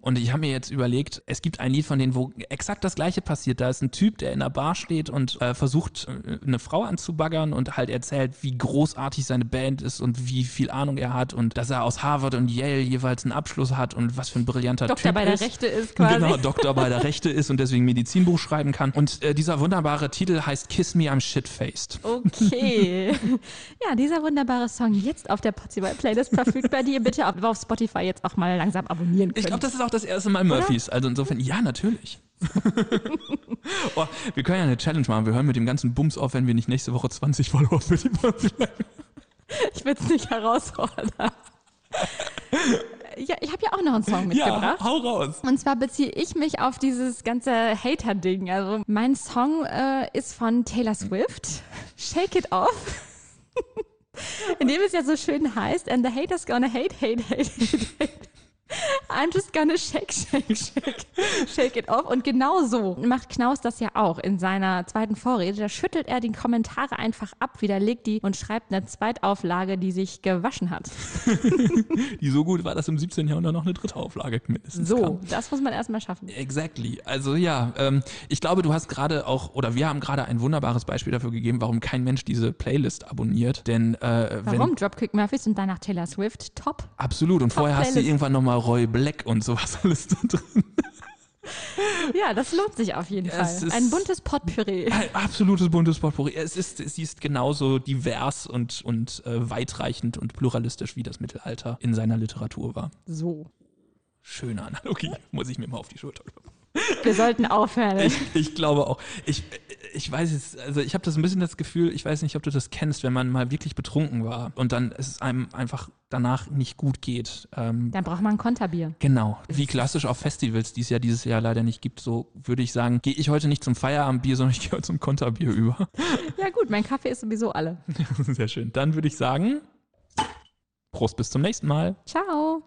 Und ich habe mir jetzt überlegt, es gibt ein Lied von denen, wo exakt das gleiche passiert. Da ist ein Typ, der in der Bar steht und äh, versucht, äh, eine Frau anzubaggern und halt erzählt, wie großartig seine Band ist und wie viel Ahnung er hat und dass er aus Harvard und Yale jeweils einen Abschluss hat und was für ein brillanter Doktor Typ bei der ist. Rechte ist quasi. Genau, Doktor bei der Rechte ist und deswegen Medizinbuch schreiben kann. Und äh, dieser wunderbare Titel heißt Kiss Me, I'm Shitfaced. Okay. ja, dieser wunderbare Song jetzt auf der Potziboy Playlist verfügbar, die ihr bitte auf, auf Spotify jetzt auch mal langsam abonnieren könnt. Ich glaube, das ist auch das erste Mal Murphys. Also insofern, ja, natürlich. oh, wir können ja eine Challenge machen. Wir hören mit dem ganzen Bums auf, wenn wir nicht nächste Woche 20 Follower für die Murphys Ich will es nicht herausfordern. ja, ich habe ja auch noch einen Song mitgebracht. Ja, hau raus. Und zwar beziehe ich mich auf dieses ganze Hater-Ding. Also mein Song äh, ist von Taylor Swift, Shake It Off. In dem es ja so schön heißt, and the haters gonna hate, hate, hate, hate, hate. I'm just gonna shake, shake, shake, shake it off. Und genau so macht Knaus das ja auch in seiner zweiten Vorrede. Da schüttelt er die Kommentare einfach ab, widerlegt die und schreibt eine Zweitauflage, die sich gewaschen hat. Die so gut war, dass im 17. Jahrhundert noch eine dritte Auflage mindestens So, kam. das muss man erstmal schaffen. Exactly. Also ja, ähm, ich glaube, du hast gerade auch, oder wir haben gerade ein wunderbares Beispiel dafür gegeben, warum kein Mensch diese Playlist abonniert. Denn äh, wenn, Warum? Dropkick Murphys und danach Taylor Swift. Top. Absolut. Und vorher hast du Playlist. irgendwann nochmal Roy Black und sowas alles da drin. Ja, das lohnt sich auf jeden Es Fall. Ein buntes Potpourri. Ein absolutes buntes Potpourri. Es ist, sie ist genauso divers und, und äh, weitreichend und pluralistisch, wie das Mittelalter in seiner Literatur war. So. Schöne Analogie, muss ich mir mal auf die Schulter klopfen. Wir sollten aufhören. Ich, ich glaube auch. Ich, ich weiß jetzt, also ich habe das ein bisschen das Gefühl, ich weiß nicht, ob du das kennst, wenn man mal wirklich betrunken war und dann es einem einfach danach nicht gut geht. Ähm, Dann braucht man ein Konterbier. Genau. Wie klassisch auf Festivals, die es ja dieses Jahr leider nicht gibt, so würde ich sagen, gehe ich heute nicht zum Feierabendbier, sondern ich gehe heute zum Konterbier über. Ja gut, mein Kaffee ist sowieso alle. Sehr schön. Dann würde ich sagen, Prost bis zum nächsten Mal. Ciao.